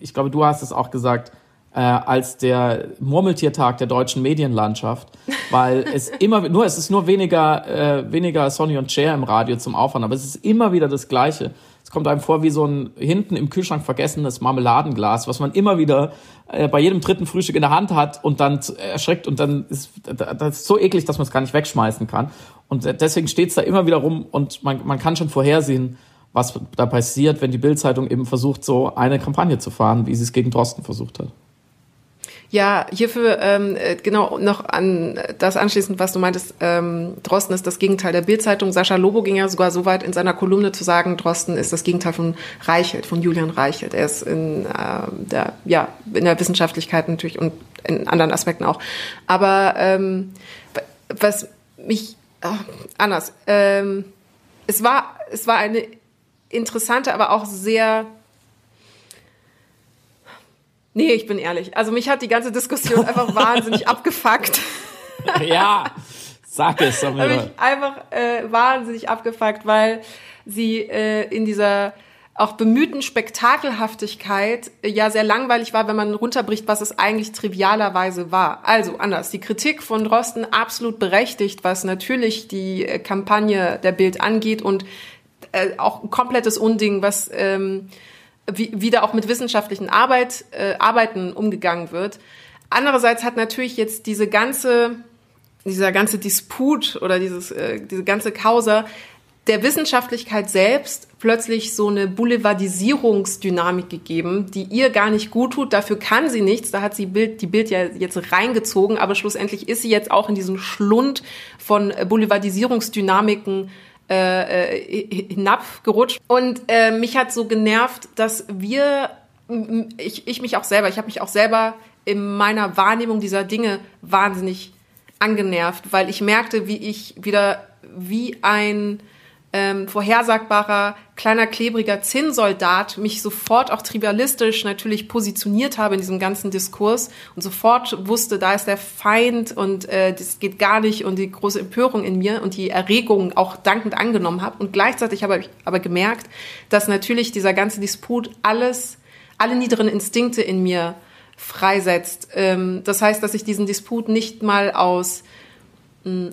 Speaker 2: Ich glaube, du hast es auch gesagt, äh, als der Murmeltiertag der deutschen Medienlandschaft, weil es *laughs* immer nur es ist nur weniger äh, weniger Sonny und Cher im Radio zum Aufhören, aber es ist immer wieder das Gleiche. Es kommt einem vor wie so ein hinten im Kühlschrank vergessenes Marmeladenglas, was man immer wieder äh, bei jedem dritten Frühstück in der Hand hat und dann erschreckt und dann ist das ist so eklig, dass man es gar nicht wegschmeißen kann. Und deswegen steht es da immer wieder rum und man, man kann schon vorhersehen, was da passiert, wenn die Bildzeitung eben versucht, so eine Kampagne zu fahren, wie sie es gegen Drosten versucht hat.
Speaker 3: Ja, hierfür ähm, äh, genau noch an das anschließend, was du meintest, ähm, Drosten ist das Gegenteil der Bildzeitung. Sascha Lobo ging ja sogar so weit in seiner Kolumne zu sagen, Drosten ist das Gegenteil von Reichelt, von Julian Reichelt. Er ist in äh, der, ja, in der Wissenschaftlichkeit natürlich und in anderen Aspekten auch. Aber ähm, was mich oh, anders, ähm, es war es war eine interessante, aber auch sehr Nee, ich bin ehrlich. Also mich hat die ganze Diskussion *laughs* einfach wahnsinnig abgefuckt.
Speaker 2: ja, sag es, Samira. *laughs*
Speaker 3: mich einfach äh, wahnsinnig abgefuckt, weil sie äh, in dieser auch bemühten Spektakelhaftigkeit äh, ja sehr langweilig war, wenn man runterbricht, was es eigentlich trivialerweise war. Also anders. Die Kritik von Drosten absolut berechtigt, was natürlich die äh, Kampagne der Bild angeht und äh, auch ein komplettes Unding, was ähm, wie, wie da auch mit wissenschaftlichen Arbeit, äh, Arbeiten umgegangen wird. Andererseits hat natürlich jetzt diese ganze, dieser ganze Disput oder dieses, äh, diese ganze Causa der Wissenschaftlichkeit selbst plötzlich so eine Boulevardisierungsdynamik gegeben, die ihr gar nicht gut tut. Dafür kann sie nichts. Da hat sie Bild, die Bild ja jetzt reingezogen, aber schlussendlich ist sie jetzt auch in diesen Schlund von Boulevardisierungsdynamiken äh, äh, hinabgerutscht. Und äh, mich hat so genervt, dass wir, ich, ich mich auch selber, ich habe mich auch selber in meiner Wahrnehmung dieser Dinge wahnsinnig angenervt, weil ich merkte, wie ich wieder wie ein ähm, vorhersagbarer, kleiner, klebriger Zinnsoldat mich sofort auch trivialistisch natürlich positioniert habe in diesem ganzen Diskurs und sofort wusste, da ist der Feind und äh, das geht gar nicht und die große Empörung in mir und die Erregung auch dankend angenommen habe. Und gleichzeitig habe ich aber gemerkt, dass natürlich dieser ganze Disput alles, alle niederen Instinkte in mir freisetzt. Ähm, das heißt, dass ich diesen Disput nicht mal aus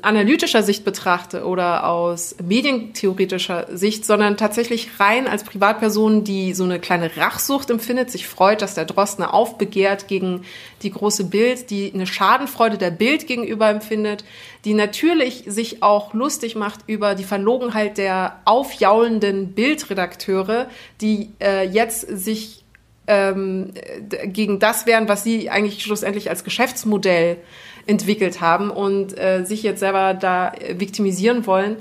Speaker 3: analytischer Sicht betrachte oder aus medientheoretischer Sicht, sondern tatsächlich rein als Privatperson, die so eine kleine Rachsucht empfindet, sich freut, dass der Drostner aufbegehrt gegen die große Bild, die eine Schadenfreude der Bild gegenüber empfindet, die natürlich sich auch lustig macht über die Verlogenheit der aufjaulenden Bildredakteure, die äh, jetzt sich ähm, gegen das wehren, was sie eigentlich schlussendlich als Geschäftsmodell entwickelt haben und äh, sich jetzt selber da äh, viktimisieren wollen.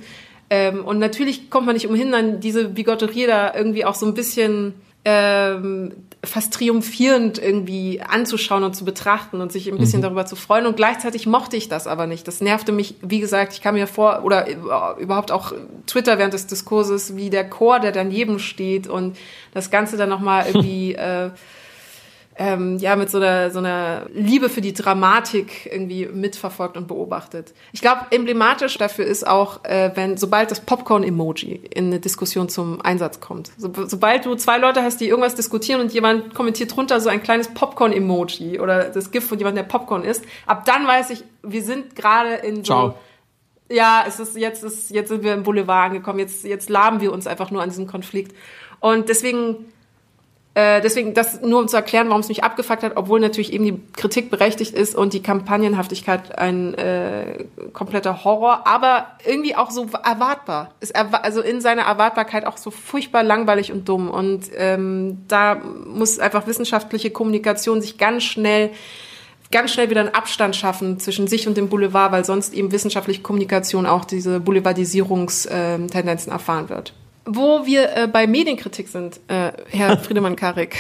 Speaker 3: Ähm, und natürlich kommt man nicht umhin, dann diese Bigotterie da irgendwie auch so ein bisschen ähm, fast triumphierend irgendwie anzuschauen und zu betrachten und sich ein bisschen mhm. darüber zu freuen. Und gleichzeitig mochte ich das aber nicht. Das nervte mich, wie gesagt, ich kam mir vor, oder äh, überhaupt auch Twitter während des Diskurses, wie der Chor, der daneben steht und das Ganze dann nochmal irgendwie *laughs* äh, ähm, ja mit so einer, so einer Liebe für die Dramatik irgendwie mitverfolgt und beobachtet. Ich glaube, emblematisch dafür ist auch, äh, wenn sobald das Popcorn-Emoji in eine Diskussion zum Einsatz kommt. So, sobald du zwei Leute hast, die irgendwas diskutieren und jemand kommentiert drunter so ein kleines Popcorn-Emoji oder das Gift von jemandem, der Popcorn isst, ab dann weiß ich, wir sind gerade in so.
Speaker 2: Ciao.
Speaker 3: Ja, es ist jetzt ist jetzt sind wir im Boulevard angekommen. Jetzt jetzt laben wir uns einfach nur an diesem Konflikt. Und deswegen äh, deswegen, das nur um zu erklären, warum es mich abgefuckt hat, obwohl natürlich eben die Kritik berechtigt ist und die Kampagnenhaftigkeit ein äh, kompletter Horror, aber irgendwie auch so erwartbar. Ist erwa also in seiner Erwartbarkeit auch so furchtbar langweilig und dumm. Und ähm, da muss einfach wissenschaftliche Kommunikation sich ganz schnell ganz schnell wieder einen Abstand schaffen zwischen sich und dem Boulevard, weil sonst eben wissenschaftliche Kommunikation auch diese Boulevardisierungstendenzen ähm, erfahren wird. Wo wir äh, bei Medienkritik sind, äh, Herr *laughs* Friedemann Karik.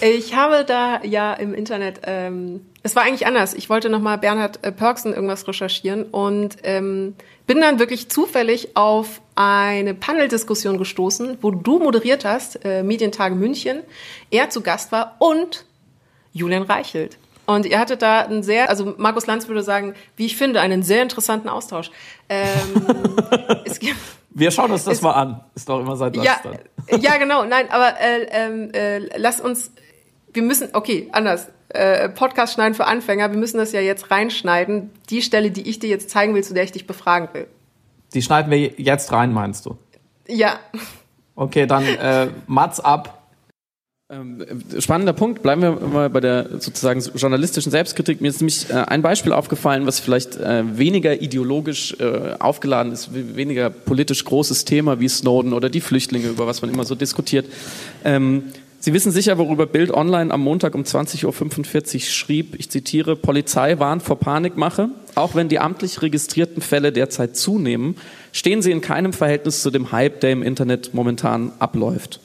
Speaker 3: Ich habe da ja im Internet, ähm, es war eigentlich anders. Ich wollte nochmal Bernhard äh, Pörksen irgendwas recherchieren und ähm, bin dann wirklich zufällig auf eine Paneldiskussion gestoßen, wo du moderiert hast, äh, Medientage München, er zu Gast war und Julian Reichelt. Und ihr hattet da einen sehr, also Markus Lanz würde sagen, wie ich finde, einen sehr interessanten Austausch. Ähm, *laughs*
Speaker 2: es gibt, wir schauen uns das es, mal an. Ist doch immer seit
Speaker 3: ja, ja, genau. Nein, aber äh, äh, lass uns. Wir müssen. Okay, anders. Äh, Podcast schneiden für Anfänger. Wir müssen das ja jetzt reinschneiden. Die Stelle, die ich dir jetzt zeigen will, zu der ich dich befragen will.
Speaker 2: Die schneiden wir jetzt rein, meinst du?
Speaker 3: Ja.
Speaker 2: Okay, dann äh, Mats ab. Ähm, spannender Punkt. Bleiben wir mal bei der sozusagen journalistischen Selbstkritik. Mir ist nämlich äh, ein Beispiel aufgefallen, was vielleicht äh, weniger ideologisch äh, aufgeladen ist, weniger politisch großes Thema wie Snowden oder die Flüchtlinge, über was man immer so diskutiert. Ähm, Sie wissen sicher, worüber Bild Online am Montag um 20.45 Uhr schrieb, ich zitiere, Polizei warnt vor Panikmache. Auch wenn die amtlich registrierten Fälle derzeit zunehmen, stehen sie in keinem Verhältnis zu dem Hype, der im Internet momentan abläuft.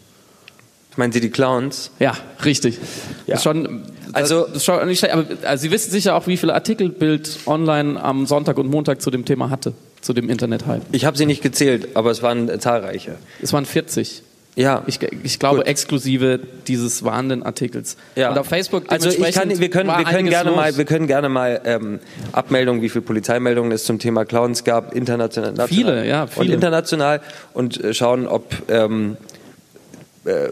Speaker 4: Meinen Sie die Clowns?
Speaker 2: Ja, richtig. Ja. Das schon, also, das schon nicht schlecht, aber also Sie wissen sicher auch, wie viele Artikel Bild online am Sonntag und Montag zu dem Thema hatte, zu dem Internet-Hype.
Speaker 4: Ich habe sie nicht gezählt, aber es waren zahlreiche.
Speaker 2: Es waren 40. Ja. Ich, ich glaube, Gut. exklusive dieses warnenden Artikels.
Speaker 4: Ja. Und auf Facebook Also ich kann, wir können, wir können gerne los. mal, wir können gerne mal ähm, Abmeldungen, wie viele Polizeimeldungen es zum Thema Clowns gab, international.
Speaker 2: Viele, ja, viele.
Speaker 4: Und international und äh, schauen, ob ähm, äh,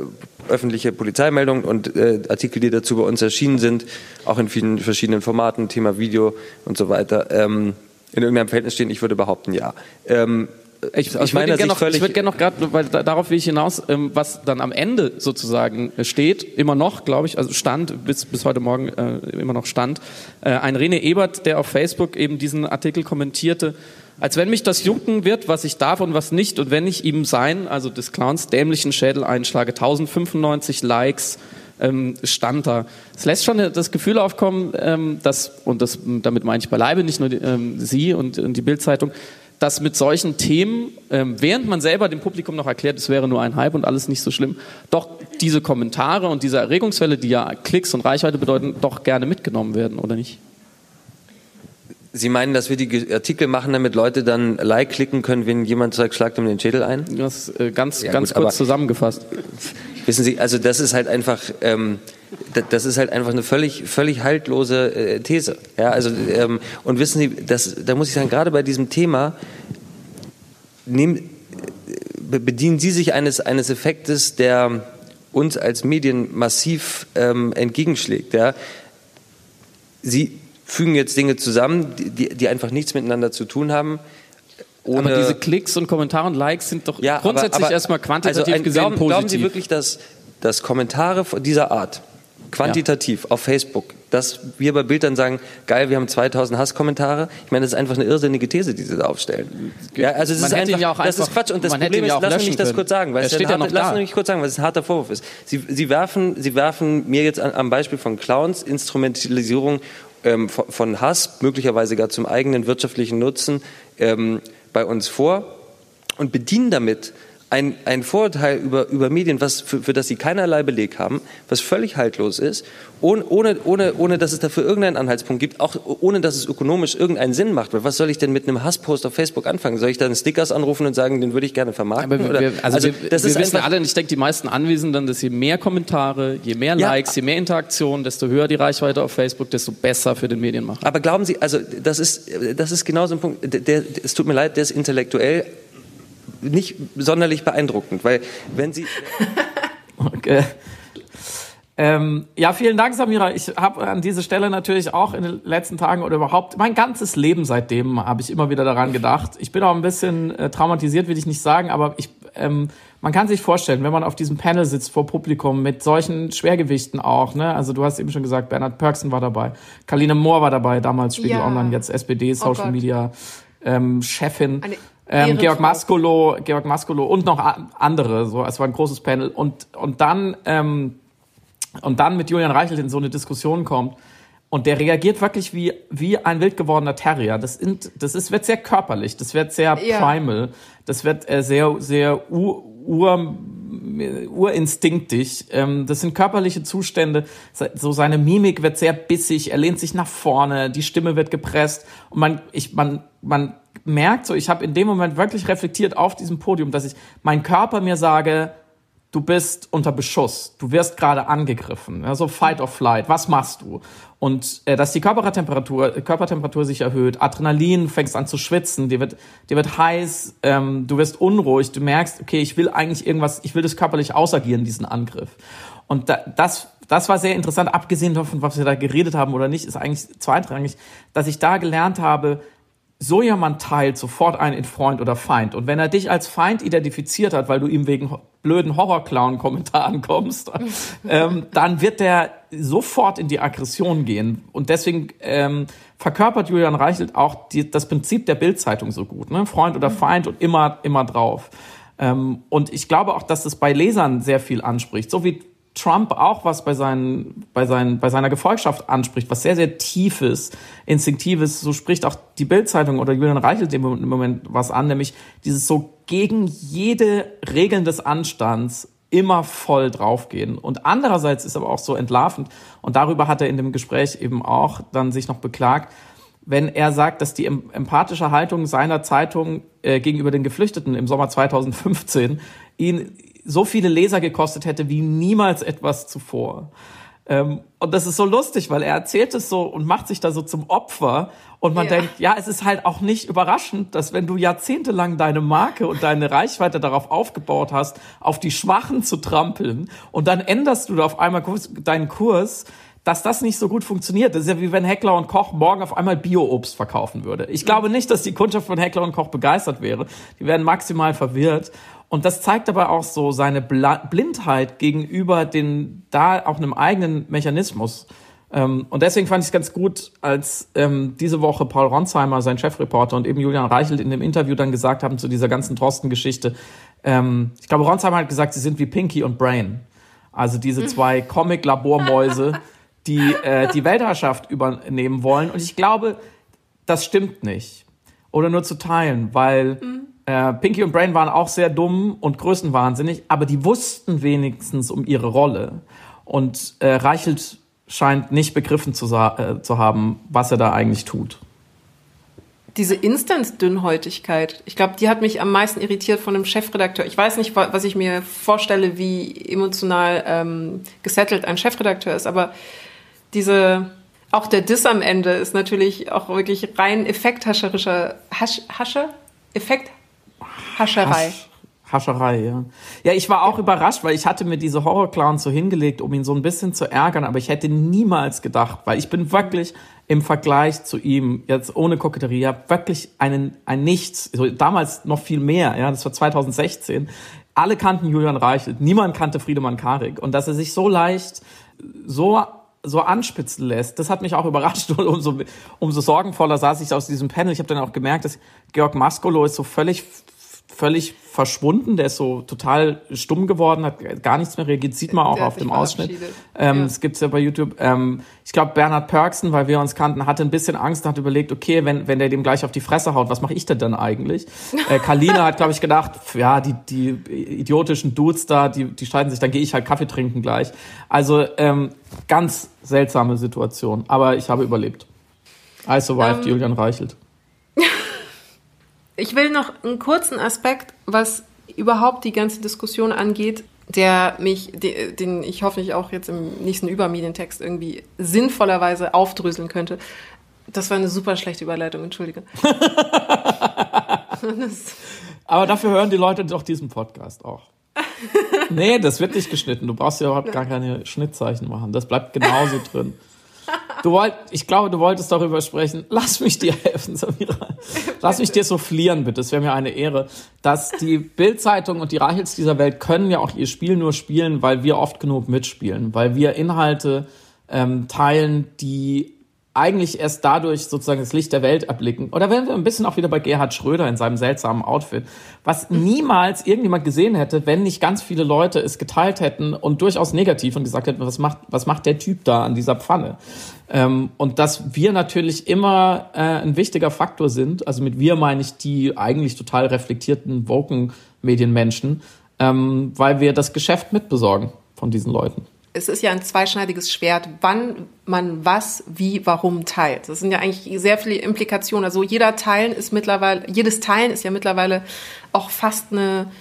Speaker 4: öffentliche Polizeimeldungen und äh, Artikel, die dazu bei uns erschienen sind, auch in vielen verschiedenen Formaten, Thema Video und so weiter, ähm, in irgendeinem Verhältnis stehen? Ich würde behaupten, ja. Ähm,
Speaker 2: ich, ich, würde gerne noch, ich würd gerne noch gerade, weil da, darauf will ich hinaus, ähm, was dann am Ende sozusagen steht, immer noch, glaube ich, also stand bis, bis heute Morgen äh, immer noch stand, äh, ein René Ebert, der auf Facebook eben diesen Artikel kommentierte, als wenn mich das jucken wird, was ich darf und was nicht, und wenn ich ihm sein, also des Clowns, dämlichen Schädel einschlage. 1095 Likes ähm, stand da. Es lässt schon das Gefühl aufkommen, ähm, dass, und das, damit meine ich beileibe nicht nur die, ähm, Sie und, und die Bildzeitung, dass mit solchen Themen, ähm, während man selber dem Publikum noch erklärt, es wäre nur ein Hype und alles nicht so schlimm, doch diese Kommentare und diese Erregungswelle, die ja Klicks und Reichweite bedeuten, doch gerne mitgenommen werden, oder nicht?
Speaker 4: Sie meinen, dass wir die Artikel machen, damit Leute dann Like klicken können, wenn jemand sagt, schlagt ihm den Schädel ein?
Speaker 2: Das äh, ganz, ja, ganz gut, kurz zusammengefasst. *laughs*
Speaker 4: Wissen Sie, also das ist halt einfach, ähm, das ist halt einfach eine völlig, völlig haltlose äh, These. Ja, also ähm, und wissen Sie, das, da muss ich sagen, gerade bei diesem Thema nehmen, äh, bedienen Sie sich eines eines Effektes, der uns als Medien massiv ähm, entgegenschlägt. Ja, Sie fügen jetzt Dinge zusammen, die, die einfach nichts miteinander zu tun haben.
Speaker 2: aber diese Klicks und Kommentare und Likes sind doch ja, grundsätzlich aber, aber, erstmal quantitativ also ein, gesehen
Speaker 4: glauben,
Speaker 2: positiv.
Speaker 4: Glauben Sie wirklich, dass, dass Kommentare dieser Art, quantitativ ja. auf Facebook, dass wir bei Bildern sagen, geil, wir haben 2000 Hasskommentare. Ich meine, das ist einfach eine irrsinnige These, die sie da aufstellen. Ja, also es ist einfach, ja das ist Quatsch. Und das Problem ist, lassen Sie mich das kurz sagen, weil es, ja harte, lassen Sie mich kurz sagen, was ein harter Vorwurf ist. Sie, sie werfen, sie werfen mir jetzt am Beispiel von Clowns Instrumentalisierung ähm, von Hass, möglicherweise gar zum eigenen wirtschaftlichen Nutzen, ähm, bei uns vor und bedienen damit ein, ein Vorurteil über, über Medien, was für, für das sie keinerlei Beleg haben, was völlig haltlos ist, ohne, ohne, ohne, ohne dass es dafür irgendeinen Anhaltspunkt gibt, auch ohne dass es ökonomisch irgendeinen Sinn macht. Weil was soll ich denn mit einem Hasspost auf Facebook anfangen? Soll ich dann Stickers anrufen und sagen, den würde ich gerne vermarkten?
Speaker 2: Aber wir, also, also wir, das wir ist wissen alle, und ich denke, die meisten Anwesenden, dass je mehr Kommentare, je mehr Likes, ja, je mehr Interaktion, desto höher die Reichweite auf Facebook, desto besser für den Medienmacher.
Speaker 4: Aber glauben Sie, also das ist, das ist genau so ein Punkt, der, der, es tut mir leid, der ist intellektuell nicht sonderlich beeindruckend, weil wenn Sie. *laughs*
Speaker 2: okay. Ähm, ja, vielen Dank, Samira. Ich habe an dieser Stelle natürlich auch in den letzten Tagen oder überhaupt mein ganzes Leben seitdem habe ich immer wieder daran gedacht. Ich bin auch ein bisschen äh, traumatisiert, will ich nicht sagen, aber ich, ähm, man kann sich vorstellen, wenn man auf diesem Panel sitzt vor Publikum mit solchen Schwergewichten auch, ne? Also du hast eben schon gesagt, Bernhard Pörksen war dabei, Karline Mohr war dabei, damals Spiegel ja. Online, jetzt SPD, Social oh Media ähm, Chefin. Eine ähm, Georg Maskolo, Georg Maskolo und noch andere. So, es war ein großes Panel. Und, und dann, ähm, und dann mit Julian Reichelt in so eine Diskussion kommt. Und der reagiert wirklich wie, wie ein wild gewordener Terrier. Das, sind, das ist, wird sehr körperlich, das wird sehr ja. primal, das wird äh, sehr, sehr ur, ur, urinstinktig. Ähm, das sind körperliche Zustände. So seine Mimik wird sehr bissig, er lehnt sich nach vorne, die Stimme wird gepresst. Und man, ich, man, man merkt, so ich habe in dem Moment wirklich reflektiert auf diesem Podium, dass ich mein Körper mir sage, du bist unter Beschuss, du wirst gerade angegriffen, also Fight or Flight, was machst du? Und äh, dass die Körpertemperatur, Körpertemperatur sich erhöht, Adrenalin fängst an zu schwitzen, dir wird, dir wird heiß, ähm, du wirst unruhig, du merkst, okay, ich will eigentlich irgendwas, ich will das körperlich ausagieren, diesen Angriff. Und da, das, das war sehr interessant, abgesehen davon, was wir da geredet haben oder nicht, ist eigentlich zweitrangig, dass ich da gelernt habe, so jemand teilt sofort ein in Freund oder Feind. Und wenn er dich als Feind identifiziert hat, weil du ihm wegen blöden Horrorclown-Kommentaren *laughs* kommst, ähm, dann wird der sofort in die Aggression gehen. Und deswegen ähm, verkörpert Julian Reichelt auch die, das Prinzip der Bildzeitung so gut. Ne? Freund oder Feind und immer, immer drauf. Ähm, und ich glaube auch, dass das bei Lesern sehr viel anspricht. So wie Trump auch was bei, seinen, bei, seinen, bei seiner Gefolgschaft anspricht, was sehr, sehr tiefes, instinktives, so spricht auch die Bildzeitung oder Julian Reichelt im Moment was an, nämlich dieses so gegen jede Regeln des Anstands immer voll draufgehen. Und andererseits ist aber auch so entlarvend, und darüber hat er in dem Gespräch eben auch dann sich noch beklagt, wenn er sagt, dass die empathische Haltung seiner Zeitung äh, gegenüber den Geflüchteten im Sommer 2015 ihn so viele Leser gekostet hätte wie niemals etwas zuvor. Ähm, und das ist so lustig, weil er erzählt es so und macht sich da so zum Opfer. Und man ja. denkt, ja, es ist halt auch nicht überraschend, dass wenn du jahrzehntelang deine Marke und deine Reichweite darauf aufgebaut hast, auf die Schwachen zu trampeln und dann änderst du da auf einmal deinen Kurs, dass das nicht so gut funktioniert. Das ist ja wie wenn Heckler und Koch morgen auf einmal Bio-Obst verkaufen würde. Ich glaube nicht, dass die Kundschaft von Heckler und Koch begeistert wäre. Die werden maximal verwirrt. Und das zeigt aber auch so seine Blindheit gegenüber den, da auch einem eigenen Mechanismus. Ähm, und deswegen fand ich es ganz gut, als ähm, diese Woche Paul Ronsheimer, sein Chefreporter, und eben Julian Reichelt in dem Interview dann gesagt haben zu dieser ganzen Drosten-Geschichte. Ähm, ich glaube, Ronsheimer hat gesagt, sie sind wie Pinky und Brain. Also diese zwei Comic-Labormäuse, *laughs* die äh, die Weltherrschaft übernehmen wollen. Und ich glaube, das stimmt nicht. Oder nur zu teilen, weil mhm äh, Pinky und Brain waren auch sehr dumm und größenwahnsinnig, aber die wussten wenigstens um ihre Rolle. Und äh, Reichelt scheint nicht begriffen zu, äh, zu haben, was er da eigentlich tut.
Speaker 3: Diese Instant-Dünnhäutigkeit, ich glaube, die hat mich am meisten irritiert von dem Chefredakteur. Ich weiß nicht, was ich mir vorstelle, wie emotional ähm, gesettelt ein Chefredakteur ist, aber diese, auch der Diss am Ende ist natürlich auch wirklich rein effekthascherischer Hasch, Hasche? Effekt Hascherei. Hasch,
Speaker 2: Hascherei, ja. Ja, ich war auch ja. überrascht, weil ich hatte mir diese Horrorclowns so hingelegt, um ihn so ein bisschen zu ärgern, aber ich hätte niemals gedacht, weil ich bin wirklich im Vergleich zu ihm, jetzt ohne Koketterie, ja, wirklich einen, ein Nichts, so, damals noch viel mehr, ja, das war 2016. Alle kannten Julian Reichelt, niemand kannte Friedemann Karik. Und dass er sich so leicht, so so anspitzen lässt, das hat mich auch überrascht und *laughs* umso, umso sorgenvoller saß ich aus diesem Panel. Ich habe dann auch gemerkt, dass Georg Maskolo ist so völlig völlig verschwunden, der ist so total stumm geworden, hat gar nichts mehr reagiert, sieht man auch
Speaker 3: Der
Speaker 2: auf dem Ausschnitt. Ähm,
Speaker 3: Ja.
Speaker 2: Das gibt's ja bei YouTube. Ähm, ich glaube, Bernhard Perksen, weil wir uns kannten, hatte ein bisschen Angst und hat überlegt, okay, wenn, wenn der dem gleich auf die Fresse haut, was mache ich denn dann eigentlich? Äh, Kalina hat, glaube ich, gedacht, ja, die, die idiotischen Dudes da, die, die streiten sich, dann gehe ich halt Kaffee trinken gleich. Also ähm, ganz seltsame Situation, aber ich habe überlebt. I survived
Speaker 3: Ähm,
Speaker 2: Julian Reichelt.
Speaker 3: Ich will noch einen kurzen Aspekt, was überhaupt die ganze Diskussion angeht, der mich, de- den ich hoffentlich auch jetzt im nächsten Übermedientext irgendwie sinnvollerweise aufdröseln könnte. Das war eine super schlechte Überleitung, entschuldige. *laughs*
Speaker 2: Aber dafür hören die Leute doch diesen Podcast auch. *laughs* Nee, das wird nicht geschnitten. Du brauchst ja überhaupt gar keine Schnittzeichen machen. Das bleibt genauso drin. Du wollt, ich glaube, du wolltest darüber sprechen. Lass mich dir helfen, Samira. Lass mich dir soufflieren, bitte. Es wäre mir eine Ehre, dass die Bild-Zeitung und die Reichels dieser Welt können ja auch ihr Spiel nur spielen, weil wir oft genug mitspielen, weil wir Inhalte ähm, teilen, die eigentlich erst dadurch sozusagen das Licht der Welt erblicken. Oder wenn wir ein bisschen auch wieder bei Gerhard Schröder in seinem seltsamen Outfit, was niemals irgendjemand gesehen hätte, wenn nicht ganz viele Leute es geteilt hätten und durchaus negativ und gesagt hätten, was macht, was macht der Typ da an dieser Pfanne? Ähm, und dass wir natürlich immer äh, ein wichtiger Faktor sind, also mit wir meine ich die eigentlich total reflektierten, woken Medienmenschen, ähm, weil wir das Geschäft mitbesorgen von diesen Leuten.
Speaker 3: Es ist ja ein zweischneidiges Schwert, wann man was, wie, warum teilt. Das sind ja eigentlich sehr viele Implikationen. Also jeder Teilen ist mittlerweile, jedes Teilen ist ja mittlerweile auch fast eine,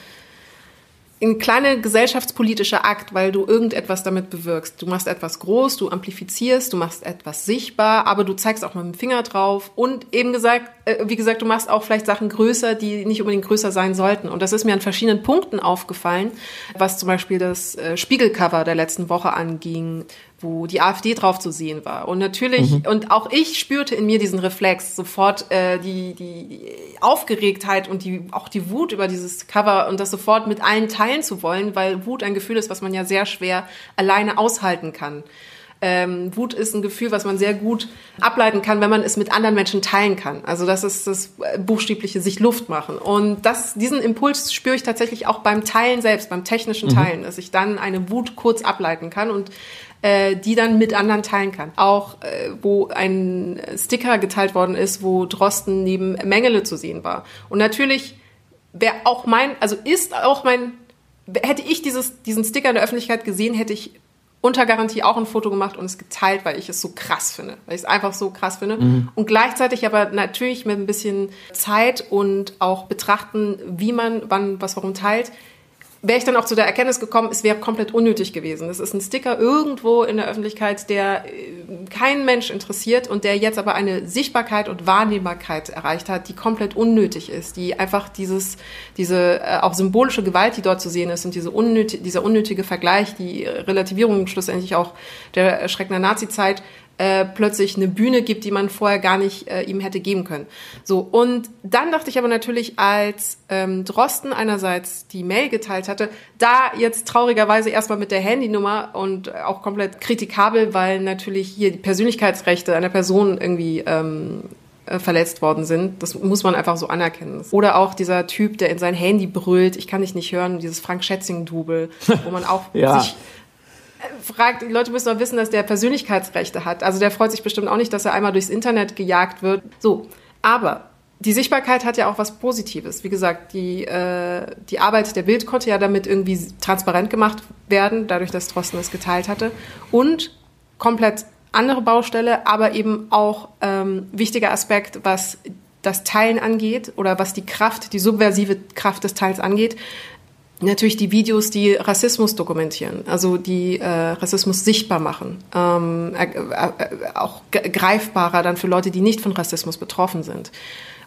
Speaker 3: ein kleiner gesellschaftspolitischer Akt, weil du irgendetwas damit bewirkst. Du machst etwas groß, du amplifizierst, du machst etwas sichtbar, aber du zeigst auch mit dem Finger drauf und eben gesagt, äh, wie gesagt, du machst auch vielleicht Sachen größer, die nicht unbedingt größer sein sollten. Und das ist mir an verschiedenen Punkten aufgefallen, was zum Beispiel das äh, Spiegelcover der letzten Woche anging, wo die AfD drauf zu sehen war. Und natürlich, und auch ich spürte in mir diesen Reflex, sofort äh, die, die Aufgeregtheit und die, auch die Wut über dieses Cover und das sofort mit allen teilen zu wollen, weil Wut ein Gefühl ist, was man ja sehr schwer alleine aushalten kann. Ähm, Wut ist ein Gefühl, was man sehr gut ableiten kann, wenn man es mit anderen Menschen teilen kann. Also das ist das äh, buchstäbliche sich Luft machen. Und das, diesen Impuls spüre ich tatsächlich auch beim Teilen selbst, beim technischen Teilen, dass ich dann eine Wut kurz ableiten kann und äh, die dann mit anderen teilen kann. Auch äh, wo ein Sticker geteilt worden ist, wo Drosten neben Mengele zu sehen war. Und natürlich wäre auch mein, also ist auch mein, hätte ich dieses, diesen Sticker in der Öffentlichkeit gesehen, hätte ich unter Garantie auch ein Foto gemacht und es geteilt, weil ich es so krass finde, weil ich es einfach so krass finde. Und gleichzeitig aber natürlich mit ein bisschen Zeit und auch betrachten, wie man wann was warum teilt, wäre ich dann auch zu der Erkenntnis gekommen, es wäre komplett unnötig gewesen. Das ist ein Sticker irgendwo in der Öffentlichkeit, der äh, keinen Mensch interessiert und der jetzt aber eine Sichtbarkeit und Wahrnehmbarkeit erreicht hat, die komplett unnötig ist, die einfach dieses, diese äh, auch symbolische Gewalt, die dort zu sehen ist und diese unnötig, dieser unnötige Vergleich, die Relativierung schlussendlich auch der erschreckenden Nazi-Zeit, äh, plötzlich eine Bühne gibt, die man vorher gar nicht äh, ihm hätte geben können. So und dann dachte ich aber natürlich, als ähm, Drosten einerseits die Mail geteilt hatte, da jetzt traurigerweise erstmal mit der Handynummer und auch komplett kritikabel, weil natürlich hier die Persönlichkeitsrechte einer Person irgendwie ähm, äh, verletzt worden sind. Das muss man einfach so anerkennen. Oder auch dieser Typ, der in sein Handy brüllt, ich kann dich nicht hören, dieses Frank Schätzing-Double, wo man auch *laughs*
Speaker 2: Ja.
Speaker 3: sich fragt, die Leute müssen doch wissen, dass der Persönlichkeitsrechte hat. Also der freut sich bestimmt auch nicht, dass er einmal durchs Internet gejagt wird. So, aber die Sichtbarkeit hat ja auch was Positives. Wie gesagt, die, äh, die Arbeit der Bild konnte ja damit irgendwie transparent gemacht werden, dadurch, dass Drosten es geteilt hatte. Und komplett andere Baustelle, aber eben auch ähm, wichtiger Aspekt, was das Teilen angeht oder was die Kraft, die subversive Kraft des Teils angeht. Natürlich die Videos, die Rassismus dokumentieren, also die äh, Rassismus sichtbar machen, ähm, äh, äh, auch greifbarer dann für Leute, die nicht von Rassismus betroffen sind.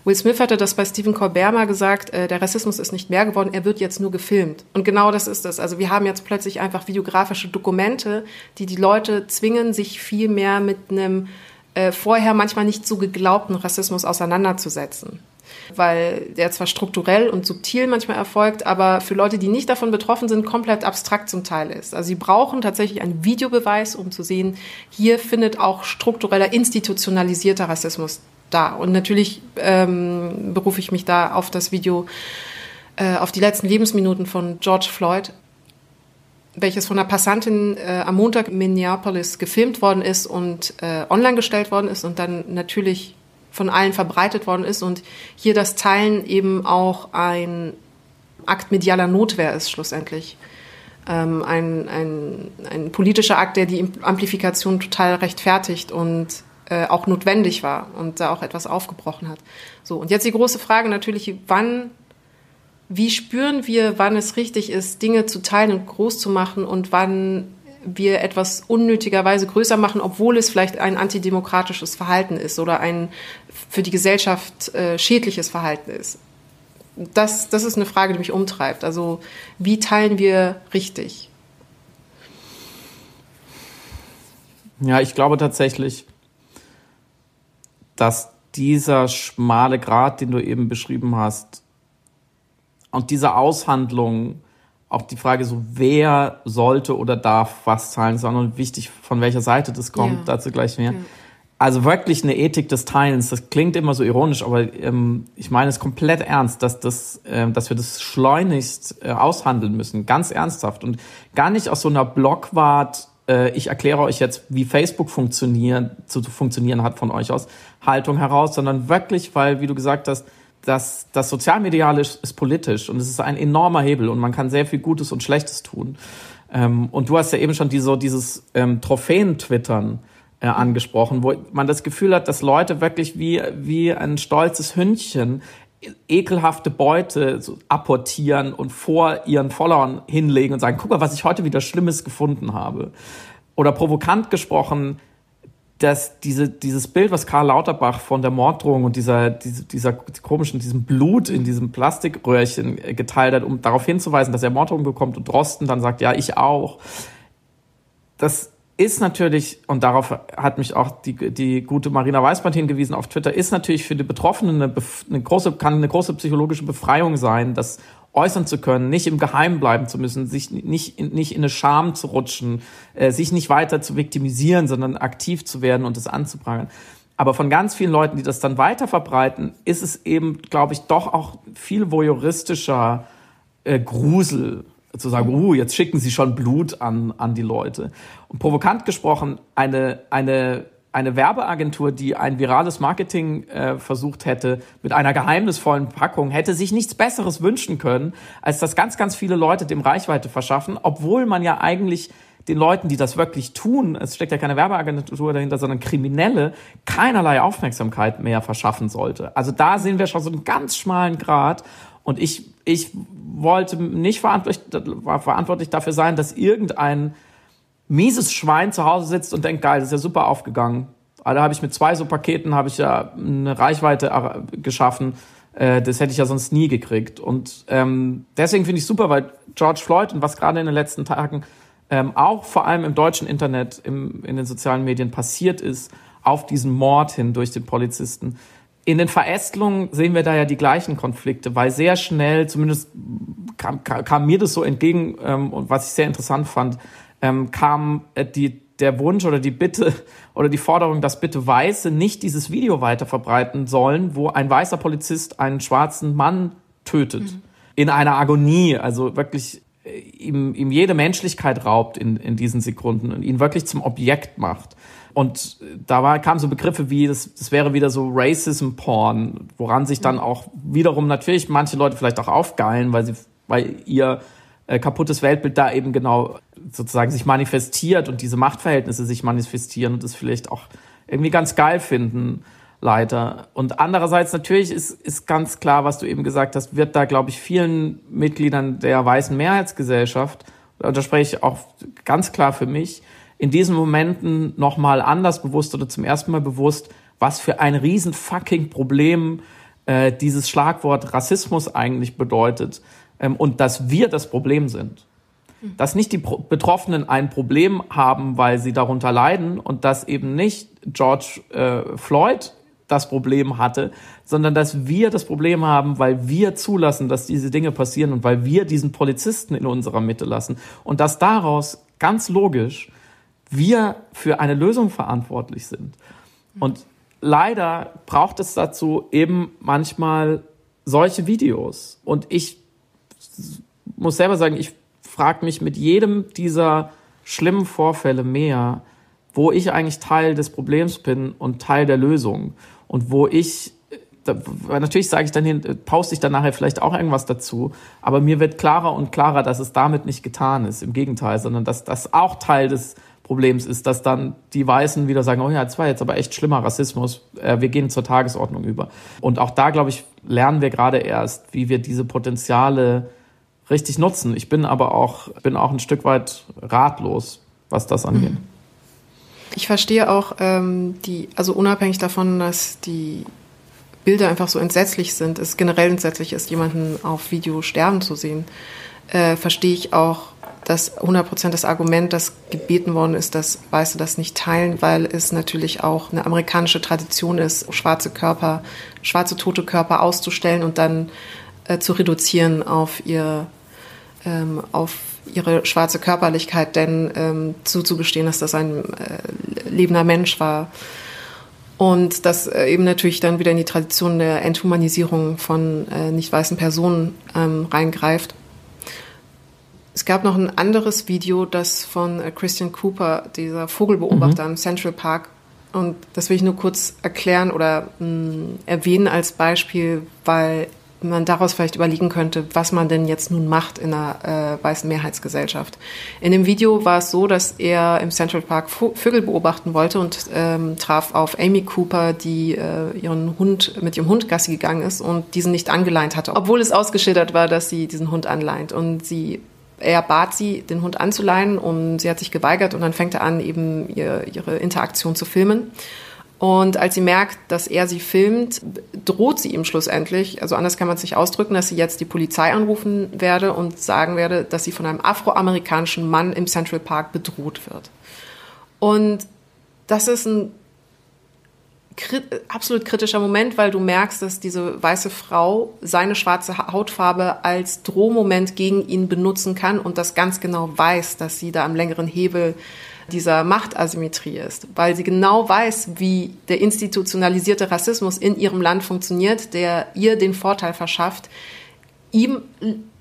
Speaker 3: Will Smith hatte das bei Stephen Colbert mal gesagt, äh, der Rassismus ist nicht mehr geworden, er wird jetzt nur gefilmt. Und genau das ist es. Also wir haben jetzt plötzlich einfach videografische Dokumente, die die Leute zwingen, sich viel mehr mit einem äh, vorher manchmal nicht so geglaubten Rassismus auseinanderzusetzen weil der zwar strukturell und subtil manchmal erfolgt, aber für Leute, die nicht davon betroffen sind, komplett abstrakt zum Teil ist. Also sie brauchen tatsächlich einen Videobeweis, um zu sehen, hier findet auch struktureller, institutionalisierter Rassismus da. Und natürlich ähm, berufe ich mich da auf das Video äh, auf die letzten Lebensminuten von George Floyd, welches von einer Passantin äh, am Montag in Minneapolis gefilmt worden ist und äh, online gestellt worden ist und dann natürlich von allen verbreitet worden ist und hier das Teilen eben auch ein Akt medialer Notwehr ist schlussendlich. Ähm, ein, ein, ein politischer Akt, der die Amplifikation total rechtfertigt und äh, auch notwendig war und da auch etwas aufgebrochen hat. So, und jetzt die große Frage natürlich, wann, wie spüren wir, wann es richtig ist, Dinge zu teilen und groß zu machen und wann wir etwas unnötigerweise größer machen, obwohl es vielleicht ein antidemokratisches Verhalten ist oder ein für die Gesellschaft äh, schädliches Verhalten ist. Das, das ist eine Frage, die mich umtreibt. Also wie teilen wir richtig?
Speaker 2: Ja, ich glaube tatsächlich, dass dieser schmale Grat, den du eben beschrieben hast, und diese Aushandlung auch die Frage so, wer sollte oder darf was zahlen, sondern wichtig, von welcher Seite das kommt, ja. dazu gleich mehr. Ja. Also wirklich eine Ethik des Teilens, das klingt immer so ironisch, aber ähm, ich meine es komplett ernst, dass, das, äh, dass wir das schleunigst äh, aushandeln müssen, ganz ernsthaft und gar nicht aus so einer Blockwart, äh, ich erkläre euch jetzt, wie Facebook funktionieren, zu, zu funktionieren hat von euch aus, Haltung heraus, sondern wirklich, weil, wie du gesagt hast, das, das Sozialmediale ist, ist politisch und es ist ein enormer Hebel und man kann sehr viel Gutes und Schlechtes tun. Ähm, und du hast ja eben schon diese, dieses ähm, Trophäen-Twittern äh, angesprochen, wo man das Gefühl hat, dass Leute wirklich wie, wie ein stolzes Hündchen ekelhafte Beute so apportieren und vor ihren Followern hinlegen und sagen, guck mal, was ich heute wieder Schlimmes gefunden habe. Oder provokant gesprochen, dass diese, dieses Bild, was Karl Lauterbach von der Morddrohung und dieser, dieser, dieser komischen, diesem Blut in diesem Plastikröhrchen äh, geteilt hat, um darauf hinzuweisen, dass er Morddrohungen bekommt und Drosten dann sagt, ja, ich auch. Das ist natürlich, und darauf hat mich auch die, die gute Marina Weißband hingewiesen auf Twitter, ist natürlich für die Betroffenen eine, eine große, kann eine große psychologische Befreiung sein, dass äußern zu können, nicht im Geheimen bleiben zu müssen, sich nicht, in, nicht in eine Scham zu rutschen, äh, sich nicht weiter zu viktimisieren, sondern aktiv zu werden und es anzuprangern. Aber von ganz vielen Leuten, die das dann weiter verbreiten, ist es eben, glaube ich, doch auch viel voyeuristischer äh, Grusel zu sagen, uh, jetzt schicken sie schon Blut an, an die Leute. Und provokant gesprochen, eine, eine eine Werbeagentur, die ein virales Marketing äh, versucht hätte mit einer geheimnisvollen Packung, hätte sich nichts Besseres wünschen können, als dass ganz, ganz viele Leute dem Reichweite verschaffen, obwohl man ja eigentlich den Leuten, die das wirklich tun, es steckt ja keine Werbeagentur dahinter, sondern Kriminelle, keinerlei Aufmerksamkeit mehr verschaffen sollte. Also da sehen wir schon so einen ganz schmalen Grad. Und ich, ich wollte nicht verantwortlich, verantwortlich dafür sein, dass irgendein mieses Schwein zu Hause sitzt und denkt, geil, das ist ja super aufgegangen. Also habe ich mit zwei so Paketen habe ich ja eine Reichweite geschaffen. Äh, das hätte ich ja sonst nie gekriegt. Und ähm, deswegen finde ich super, weil George Floyd und was gerade in den letzten Tagen ähm, auch vor allem im deutschen Internet, im, in den sozialen Medien passiert ist, auf diesen Mord hin durch den Polizisten. In den Verästelungen sehen wir da ja die gleichen Konflikte, weil sehr schnell, zumindest kam, kam mir das so entgegen, ähm, und was ich sehr interessant fand, ähm, kam äh, die, der Wunsch oder die Bitte *laughs* oder die Forderung, dass bitte Weiße nicht dieses Video weiter verbreiten sollen, wo ein weißer Polizist einen schwarzen Mann tötet. Mhm. In einer Agonie, also wirklich äh, ihm, ihm jede Menschlichkeit raubt in, in diesen Sekunden und ihn wirklich zum Objekt macht. Und da war, kamen so Begriffe wie, das, das wäre wieder so Racism-Porn, woran sich dann mhm. auch wiederum natürlich manche Leute vielleicht auch aufgeilen, weil sie, weil ihr äh, kaputtes Weltbild da eben genau sozusagen sich manifestiert und diese Machtverhältnisse sich manifestieren und das vielleicht auch irgendwie ganz geil finden, leider. Und andererseits natürlich ist, ist ganz klar, was du eben gesagt hast, wird da, glaube ich, vielen Mitgliedern der weißen Mehrheitsgesellschaft, und da spreche ich auch ganz klar für mich, in diesen Momenten nochmal anders bewusst oder zum ersten Mal bewusst, was für ein riesen fucking Problem äh, dieses Schlagwort Rassismus eigentlich bedeutet ähm, und dass wir das Problem sind. Dass nicht die Betroffenen ein Problem haben, weil sie darunter leiden und dass eben nicht George äh, Floyd das Problem hatte, sondern dass wir das Problem haben, weil wir zulassen, dass diese Dinge passieren und weil wir diesen Polizisten in unserer Mitte lassen und dass daraus ganz logisch wir für eine Lösung verantwortlich sind. Und leider braucht es dazu eben manchmal solche Videos. Und ich muss selber sagen, ich frage mich mit jedem dieser schlimmen Vorfälle mehr, wo ich eigentlich Teil des Problems bin und Teil der Lösung und wo ich da, natürlich sage ich dann hin, poste ich dann nachher vielleicht auch irgendwas dazu, aber mir wird klarer und klarer, dass es damit nicht getan ist, im Gegenteil, sondern dass das auch Teil des Problems ist, dass dann die Weißen wieder sagen, oh ja, das war jetzt aber echt schlimmer Rassismus, äh, wir gehen zur Tagesordnung über. Und auch da, glaube ich, lernen wir gerade erst, wie wir diese Potenziale richtig nutzen. Ich bin aber auch, bin auch ein Stück weit ratlos, was das angeht.
Speaker 3: Ich verstehe auch ähm, die, also unabhängig davon, dass die Bilder einfach so entsetzlich sind, es generell entsetzlich ist, jemanden auf Video sterben zu sehen, äh, verstehe ich auch, dass 100% das Argument, das gebeten worden ist, dass Weiße das nicht teilen, weil es natürlich auch eine amerikanische Tradition ist, schwarze Körper, schwarze tote Körper auszustellen und dann äh, zu reduzieren auf ihr, ähm, auf ihre schwarze Körperlichkeit, denn ähm, zuzugestehen, dass das ein äh, lebender Mensch war. Und das äh, eben natürlich dann wieder in die Tradition der Enthumanisierung von äh, nicht weißen Personen ähm, reingreift. Es gab noch ein anderes Video, das von äh, Christian Cooper, dieser Vogelbeobachter mhm. im Central Park, und das will ich nur kurz erklären oder mh, mm, erwähnen als Beispiel, weil man daraus vielleicht überlegen könnte, was man denn jetzt nun macht in einer äh, weißen Mehrheitsgesellschaft. In dem Video war es so, dass er im Central Park Vögel beobachten wollte und ähm, traf auf Amy Cooper, die äh, ihren Hund mit ihrem Hund Gassi gegangen ist und diesen nicht angeleint hatte, obwohl es ausgeschildert war, dass sie diesen Hund anleint. Und sie er bat sie, den Hund anzuleihen und sie hat sich geweigert und dann fängt er an, eben ihr, ihre Interaktion zu filmen. Und als sie merkt, dass er sie filmt, droht sie ihm schlussendlich, also anders kann man es nicht ausdrücken, dass sie jetzt die Polizei anrufen werde und sagen werde, dass sie von einem afroamerikanischen Mann im Central Park bedroht wird. Und das ist ein absolut kritischer Moment, weil du merkst, dass diese weiße Frau seine schwarze Hautfarbe als Drohmoment gegen ihn benutzen kann und das ganz genau weiß, dass sie da am längeren Hebel dieser Machtasymmetrie ist, weil sie genau weiß, wie der institutionalisierte Rassismus in ihrem Land funktioniert, der ihr den Vorteil verschafft, ihm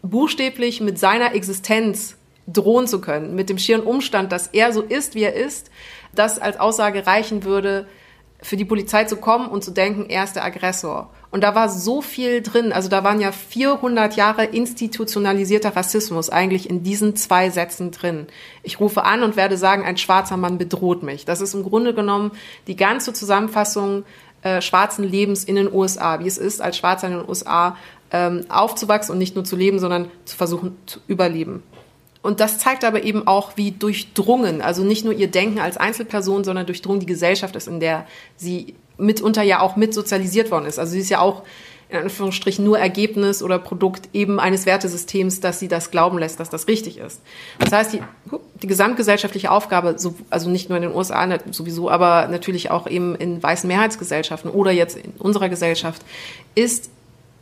Speaker 3: buchstäblich mit seiner Existenz drohen zu können, mit dem schieren Umstand, dass er so ist, wie er ist, das als Aussage reichen würde, für die Polizei zu kommen und zu denken, er ist der Aggressor. Und da war so viel drin. Also da waren ja 400 Jahre institutionalisierter Rassismus eigentlich in diesen zwei Sätzen drin. Ich rufe an und werde sagen, ein schwarzer Mann bedroht mich. Das ist im Grunde genommen die ganze Zusammenfassung äh, schwarzen Lebens in den USA, wie es ist, als Schwarzer in den USA ähm, aufzuwachsen und nicht nur zu leben, sondern zu versuchen zu überleben. Und das zeigt aber eben auch, wie durchdrungen, also nicht nur ihr Denken als Einzelperson, sondern durchdrungen die Gesellschaft ist, in der sie mitunter ja auch mit sozialisiert worden ist. Also sie ist ja auch in Anführungsstrichen nur Ergebnis oder Produkt eben eines Wertesystems, dass sie das glauben lässt, dass das richtig ist. Das heißt, die, die gesamtgesellschaftliche Aufgabe, also nicht nur in den USA sowieso, aber natürlich auch eben in weißen Mehrheitsgesellschaften oder jetzt in unserer Gesellschaft, ist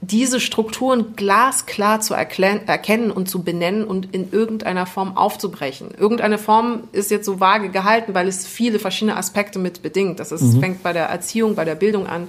Speaker 3: diese Strukturen glasklar zu erkennen und zu benennen und in irgendeiner Form aufzubrechen. Irgendeine Form ist jetzt so vage gehalten, weil es viele verschiedene Aspekte mit bedingt. Das ist, mhm. fängt bei der Erziehung, bei der Bildung an,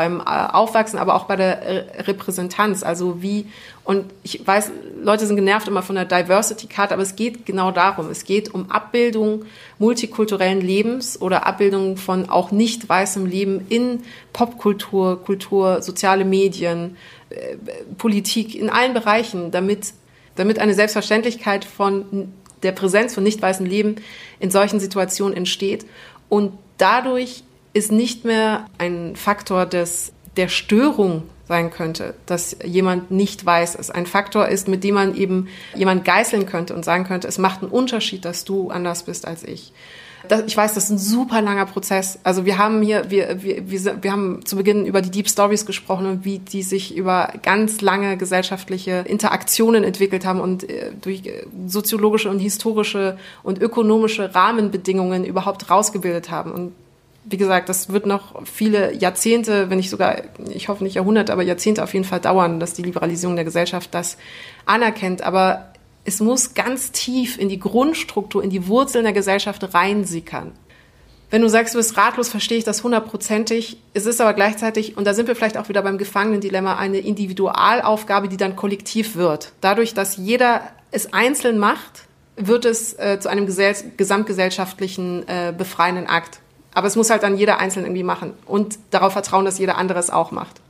Speaker 3: beim äh, Aufwachsen, aber auch bei der Repräsentanz. Also wie, und ich weiß, Leute sind genervt immer von der Diversity Card, aber es geht genau darum. Es geht um Abbildung multikulturellen Lebens oder Abbildung von auch nicht weißem Leben in Popkultur, Kultur, soziale Medien, äh, Politik, in allen Bereichen, damit, damit eine Selbstverständlichkeit von der Präsenz von nicht weißem Leben in solchen Situationen entsteht und dadurch ist nicht mehr ein Faktor des, der Störung sein könnte, dass jemand nicht weiß ist. Ein Faktor ist, mit dem man eben jemand geißeln könnte und sagen könnte, es macht einen Unterschied, dass du anders bist als ich. Das, ich weiß, das ist ein super langer Prozess. Also wir haben hier, wir, wir, wir, wir haben zu Beginn über die Deep Stories gesprochen und wie die sich über ganz lange gesellschaftliche Interaktionen entwickelt haben und äh, durch äh, soziologische und historische und ökonomische Rahmenbedingungen überhaupt rausgebildet haben. Und wie gesagt, das wird noch viele Jahrzehnte, wenn nicht sogar, ich hoffe nicht Jahrhunderte, aber Jahrzehnte auf jeden Fall dauern, dass die Liberalisierung der Gesellschaft das anerkennt. Aber es muss ganz tief in die Grundstruktur, in die Wurzeln der Gesellschaft reinsickern. wenn du sagst, du bist ratlos, verstehe ich das hundertprozentig. Es ist aber gleichzeitig, und da sind wir vielleicht auch wieder beim Gefangenendilemma, eine Individualaufgabe, die dann kollektiv wird. Dadurch, dass jeder es einzeln macht, wird es äh, zu einem gesamtgesellschaftlichen äh, befreienden Akt. Aber es muss halt dann jeder einzeln irgendwie machen und darauf vertrauen, dass jeder andere es auch macht.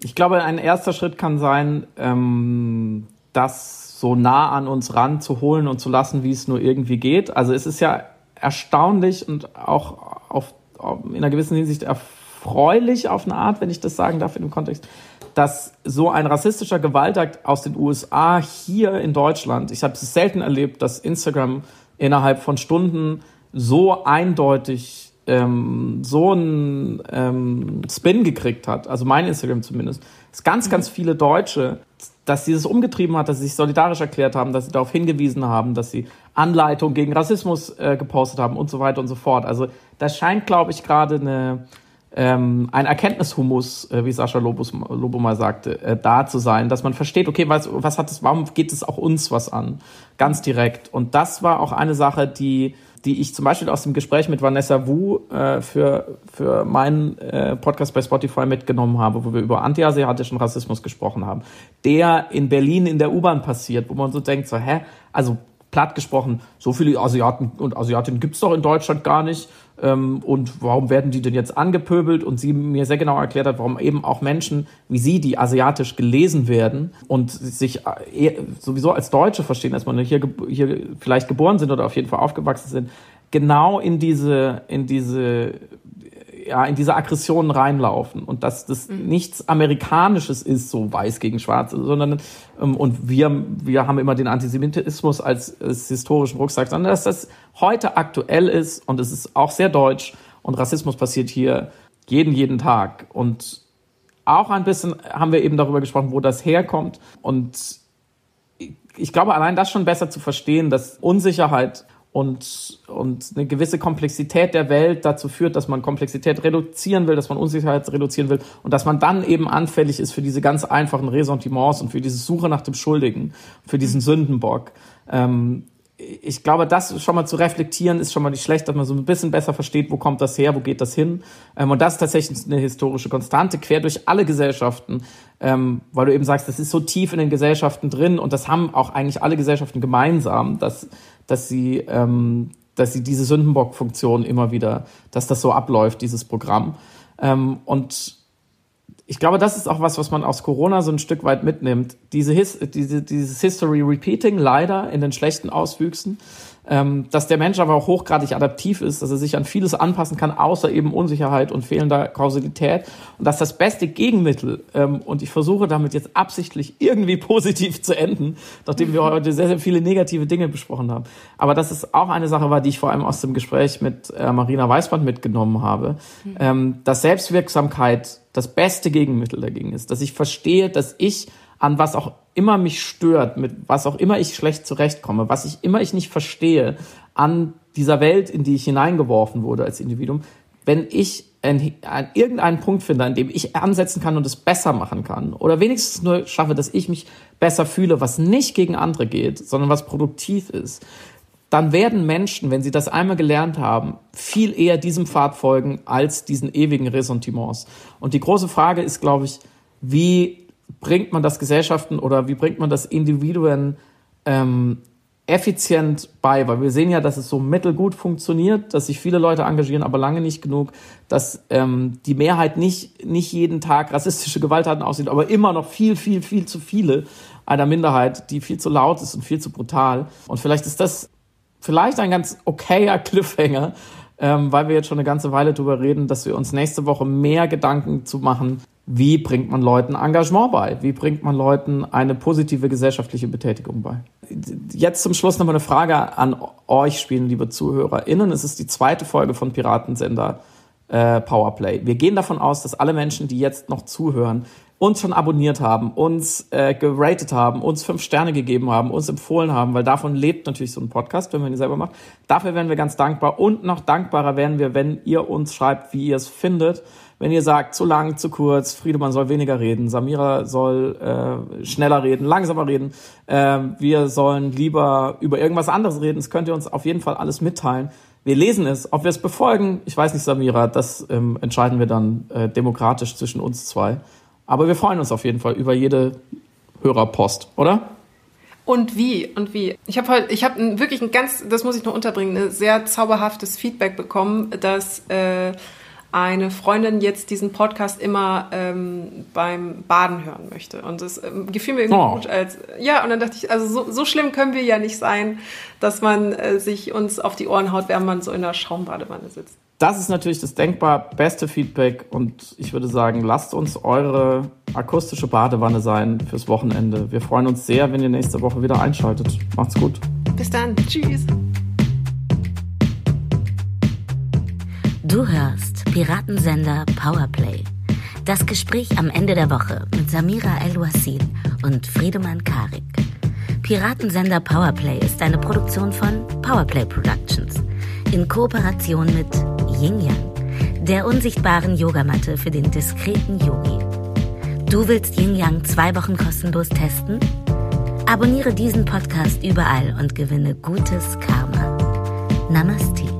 Speaker 2: Ich glaube, ein erster Schritt kann sein, ähm, das so nah an uns ranzuholen und zu lassen, wie es nur irgendwie geht. Also es ist ja erstaunlich und auch auf, auf, in einer gewissen Hinsicht erfreulich auf eine Art, wenn ich das sagen darf in dem Kontext, dass so ein rassistischer Gewaltakt aus den USA hier in Deutschland, ich habe es selten erlebt, dass Instagram innerhalb von Stunden so eindeutig ähm, so einen ähm, Spin gekriegt hat, also mein Instagram zumindest, dass ganz, ganz viele Deutsche, dass sie das umgetrieben hat, dass sie sich solidarisch erklärt haben, dass sie darauf hingewiesen haben, dass sie Anleitung gegen Rassismus äh, gepostet haben und so weiter und so fort. Also das scheint, glaube ich, gerade eine ähm, ein Erkenntnishumus, äh, wie Sascha Lobus, Lobo mal sagte, äh, da zu sein, dass man versteht, okay, was, was hat es, warum geht es auch uns was an? Ganz direkt. Und das war auch eine Sache, die die ich zum Beispiel aus dem Gespräch mit Vanessa Wu äh, für, für meinen äh, Podcast bei Spotify mitgenommen habe, wo wir über antiasiatischen Rassismus gesprochen haben, der in Berlin in der U-Bahn passiert, wo man so denkt, so, hä, also platt gesprochen, so viele Asiaten und Asiatinnen gibt's doch in Deutschland gar nicht. Ähm, und warum werden die denn jetzt angepöbelt? Und sie mir sehr genau erklärt hat, warum eben auch Menschen wie sie, die asiatisch gelesen werden und sich äh, sowieso als Deutsche verstehen, dass man hier, hier vielleicht geboren sind oder auf jeden Fall aufgewachsen sind, genau in diese, in diese ja, in diese Aggressionen reinlaufen und dass das mhm. nichts Amerikanisches ist, so weiß gegen schwarz, sondern ähm, und wir, wir haben immer den Antisemitismus als, als historischen Rucksack, sondern dass das heute aktuell ist und es ist auch sehr deutsch und Rassismus passiert hier jeden, jeden Tag und auch ein bisschen haben wir eben darüber gesprochen, wo das herkommt und ich glaube, allein das schon besser zu verstehen, dass Unsicherheit und, und eine gewisse Komplexität der Welt dazu führt, dass man Komplexität reduzieren will, dass man Unsicherheit reduzieren will und dass man dann eben anfällig ist für diese ganz einfachen Ressentiments und für diese Suche nach dem Schuldigen, für diesen Sündenbock. Ähm, ich glaube, das schon mal zu reflektieren, ist schon mal nicht schlecht, dass man so ein bisschen besser versteht, wo kommt das her, wo geht das hin. Ähm, und das ist tatsächlich eine historische Konstante, quer durch alle Gesellschaften, ähm, weil du eben sagst, das ist so tief in den Gesellschaften drin und das haben auch eigentlich alle Gesellschaften gemeinsam, dass dass sie, ähm, dass sie diese Sündenbock-Funktion immer wieder, dass das so abläuft, dieses Programm. Ähm, und ich glaube, das ist auch was, was man aus Corona so ein Stück weit mitnimmt. Diese His diese, dieses History Repeating leider in den schlechten Auswüchsen dass der Mensch aber auch hochgradig adaptiv ist, dass er sich an vieles anpassen kann, außer eben Unsicherheit und fehlender Kausalität. Und dass das beste Gegenmittel, ähm, und ich versuche damit jetzt absichtlich irgendwie *laughs* positiv zu enden, nachdem wir heute sehr, sehr viele negative Dinge besprochen haben. Aber das ist auch eine Sache war, die ich vor allem aus dem Gespräch mit äh, Marina Weißband mitgenommen habe, mhm. ähm, dass Selbstwirksamkeit das beste Gegenmittel dagegen ist, dass ich verstehe, dass ich an was auch immer mich stört, mit was auch immer ich schlecht zurechtkomme, was ich immer ich nicht verstehe an dieser Welt, in die ich hineingeworfen wurde als Individuum, wenn ich an, an irgendeinen Punkt finde, an dem ich ansetzen kann und es besser machen kann oder wenigstens nur schaffe, dass ich mich besser fühle, was nicht gegen andere geht, sondern was produktiv ist, dann werden Menschen, wenn sie das einmal gelernt haben, viel eher diesem Pfad folgen als diesen ewigen Ressentiments. Und die große Frage ist, glaube ich, wie bringt man das Gesellschaften oder wie bringt man das Individuen ähm, effizient bei? Weil wir sehen ja, dass es so mittelgut funktioniert, dass sich viele Leute engagieren, aber lange nicht genug, dass ähm, die Mehrheit nicht, nicht jeden Tag rassistische Gewalttaten aussieht, aber immer noch viel, viel, viel zu viele einer Minderheit, die viel zu laut ist und viel zu brutal. Und vielleicht ist das vielleicht ein ganz okayer *laughs* Cliffhanger, ähm, weil wir jetzt schon eine ganze Weile drüber reden, dass wir uns nächste Woche mehr Gedanken zu machen, wie bringt man Leuten Engagement bei? Wie bringt man Leuten eine positive gesellschaftliche Betätigung bei? Jetzt zum Schluss nochmal eine Frage an euch spielen, liebe ZuhörerInnen. Es ist die zweite Folge von Piratensender äh, Powerplay. Wir gehen davon aus, dass alle Menschen, die jetzt noch zuhören, uns schon abonniert haben, uns äh, geratet haben, uns fünf Sterne gegeben haben, uns empfohlen haben, weil davon lebt natürlich so ein Podcast, wenn man ihn selber macht. Dafür wären wir ganz dankbar und noch dankbarer wären wir, wenn ihr uns schreibt, wie ihr es findet. Wenn ihr sagt, zu lang, zu kurz, Friedemann soll weniger reden, Samira soll äh, schneller reden, langsamer reden, äh, wir sollen lieber über irgendwas anderes reden, das könnt ihr uns auf jeden Fall alles mitteilen. Wir lesen es. Ob wir es befolgen, ich weiß nicht, Samira, das ähm, entscheiden wir dann äh, demokratisch zwischen uns zwei. Aber wir freuen uns auf jeden Fall über jede Hörerpost, oder?
Speaker 3: Und wie und wie. Ich habe heute, ich habe wirklich ein ganz, das muss ich noch unterbringen, ein sehr zauberhaftes Feedback bekommen, dass äh, eine Freundin jetzt diesen Podcast immer ähm, beim Baden hören möchte. Und das ähm, gefiel mir irgendwie oh. gut als, ja, und dann dachte ich, also so, so schlimm können wir ja nicht sein, dass man äh, sich uns auf die Ohren haut, während man so in der Schaumbadewanne sitzt.
Speaker 2: Das ist natürlich das denkbar beste Feedback und ich würde sagen, lasst uns eure akustische Badewanne sein fürs Wochenende. Wir freuen uns sehr, wenn ihr nächste Woche wieder einschaltet. Macht's gut.
Speaker 3: Bis dann. Tschüss.
Speaker 1: Du hörst Piratensender Powerplay. Das Gespräch am Ende der Woche mit Samira El-Wassil und Friedemann Karik. Piratensender Powerplay ist eine Produktion von Powerplay Productions in Kooperation mit Yin Yang, der unsichtbaren Yogamatte für den diskreten Yogi. Du willst Yin Yang zwei Wochen kostenlos testen? Abonniere diesen Podcast überall und gewinne gutes Karma. Namaste.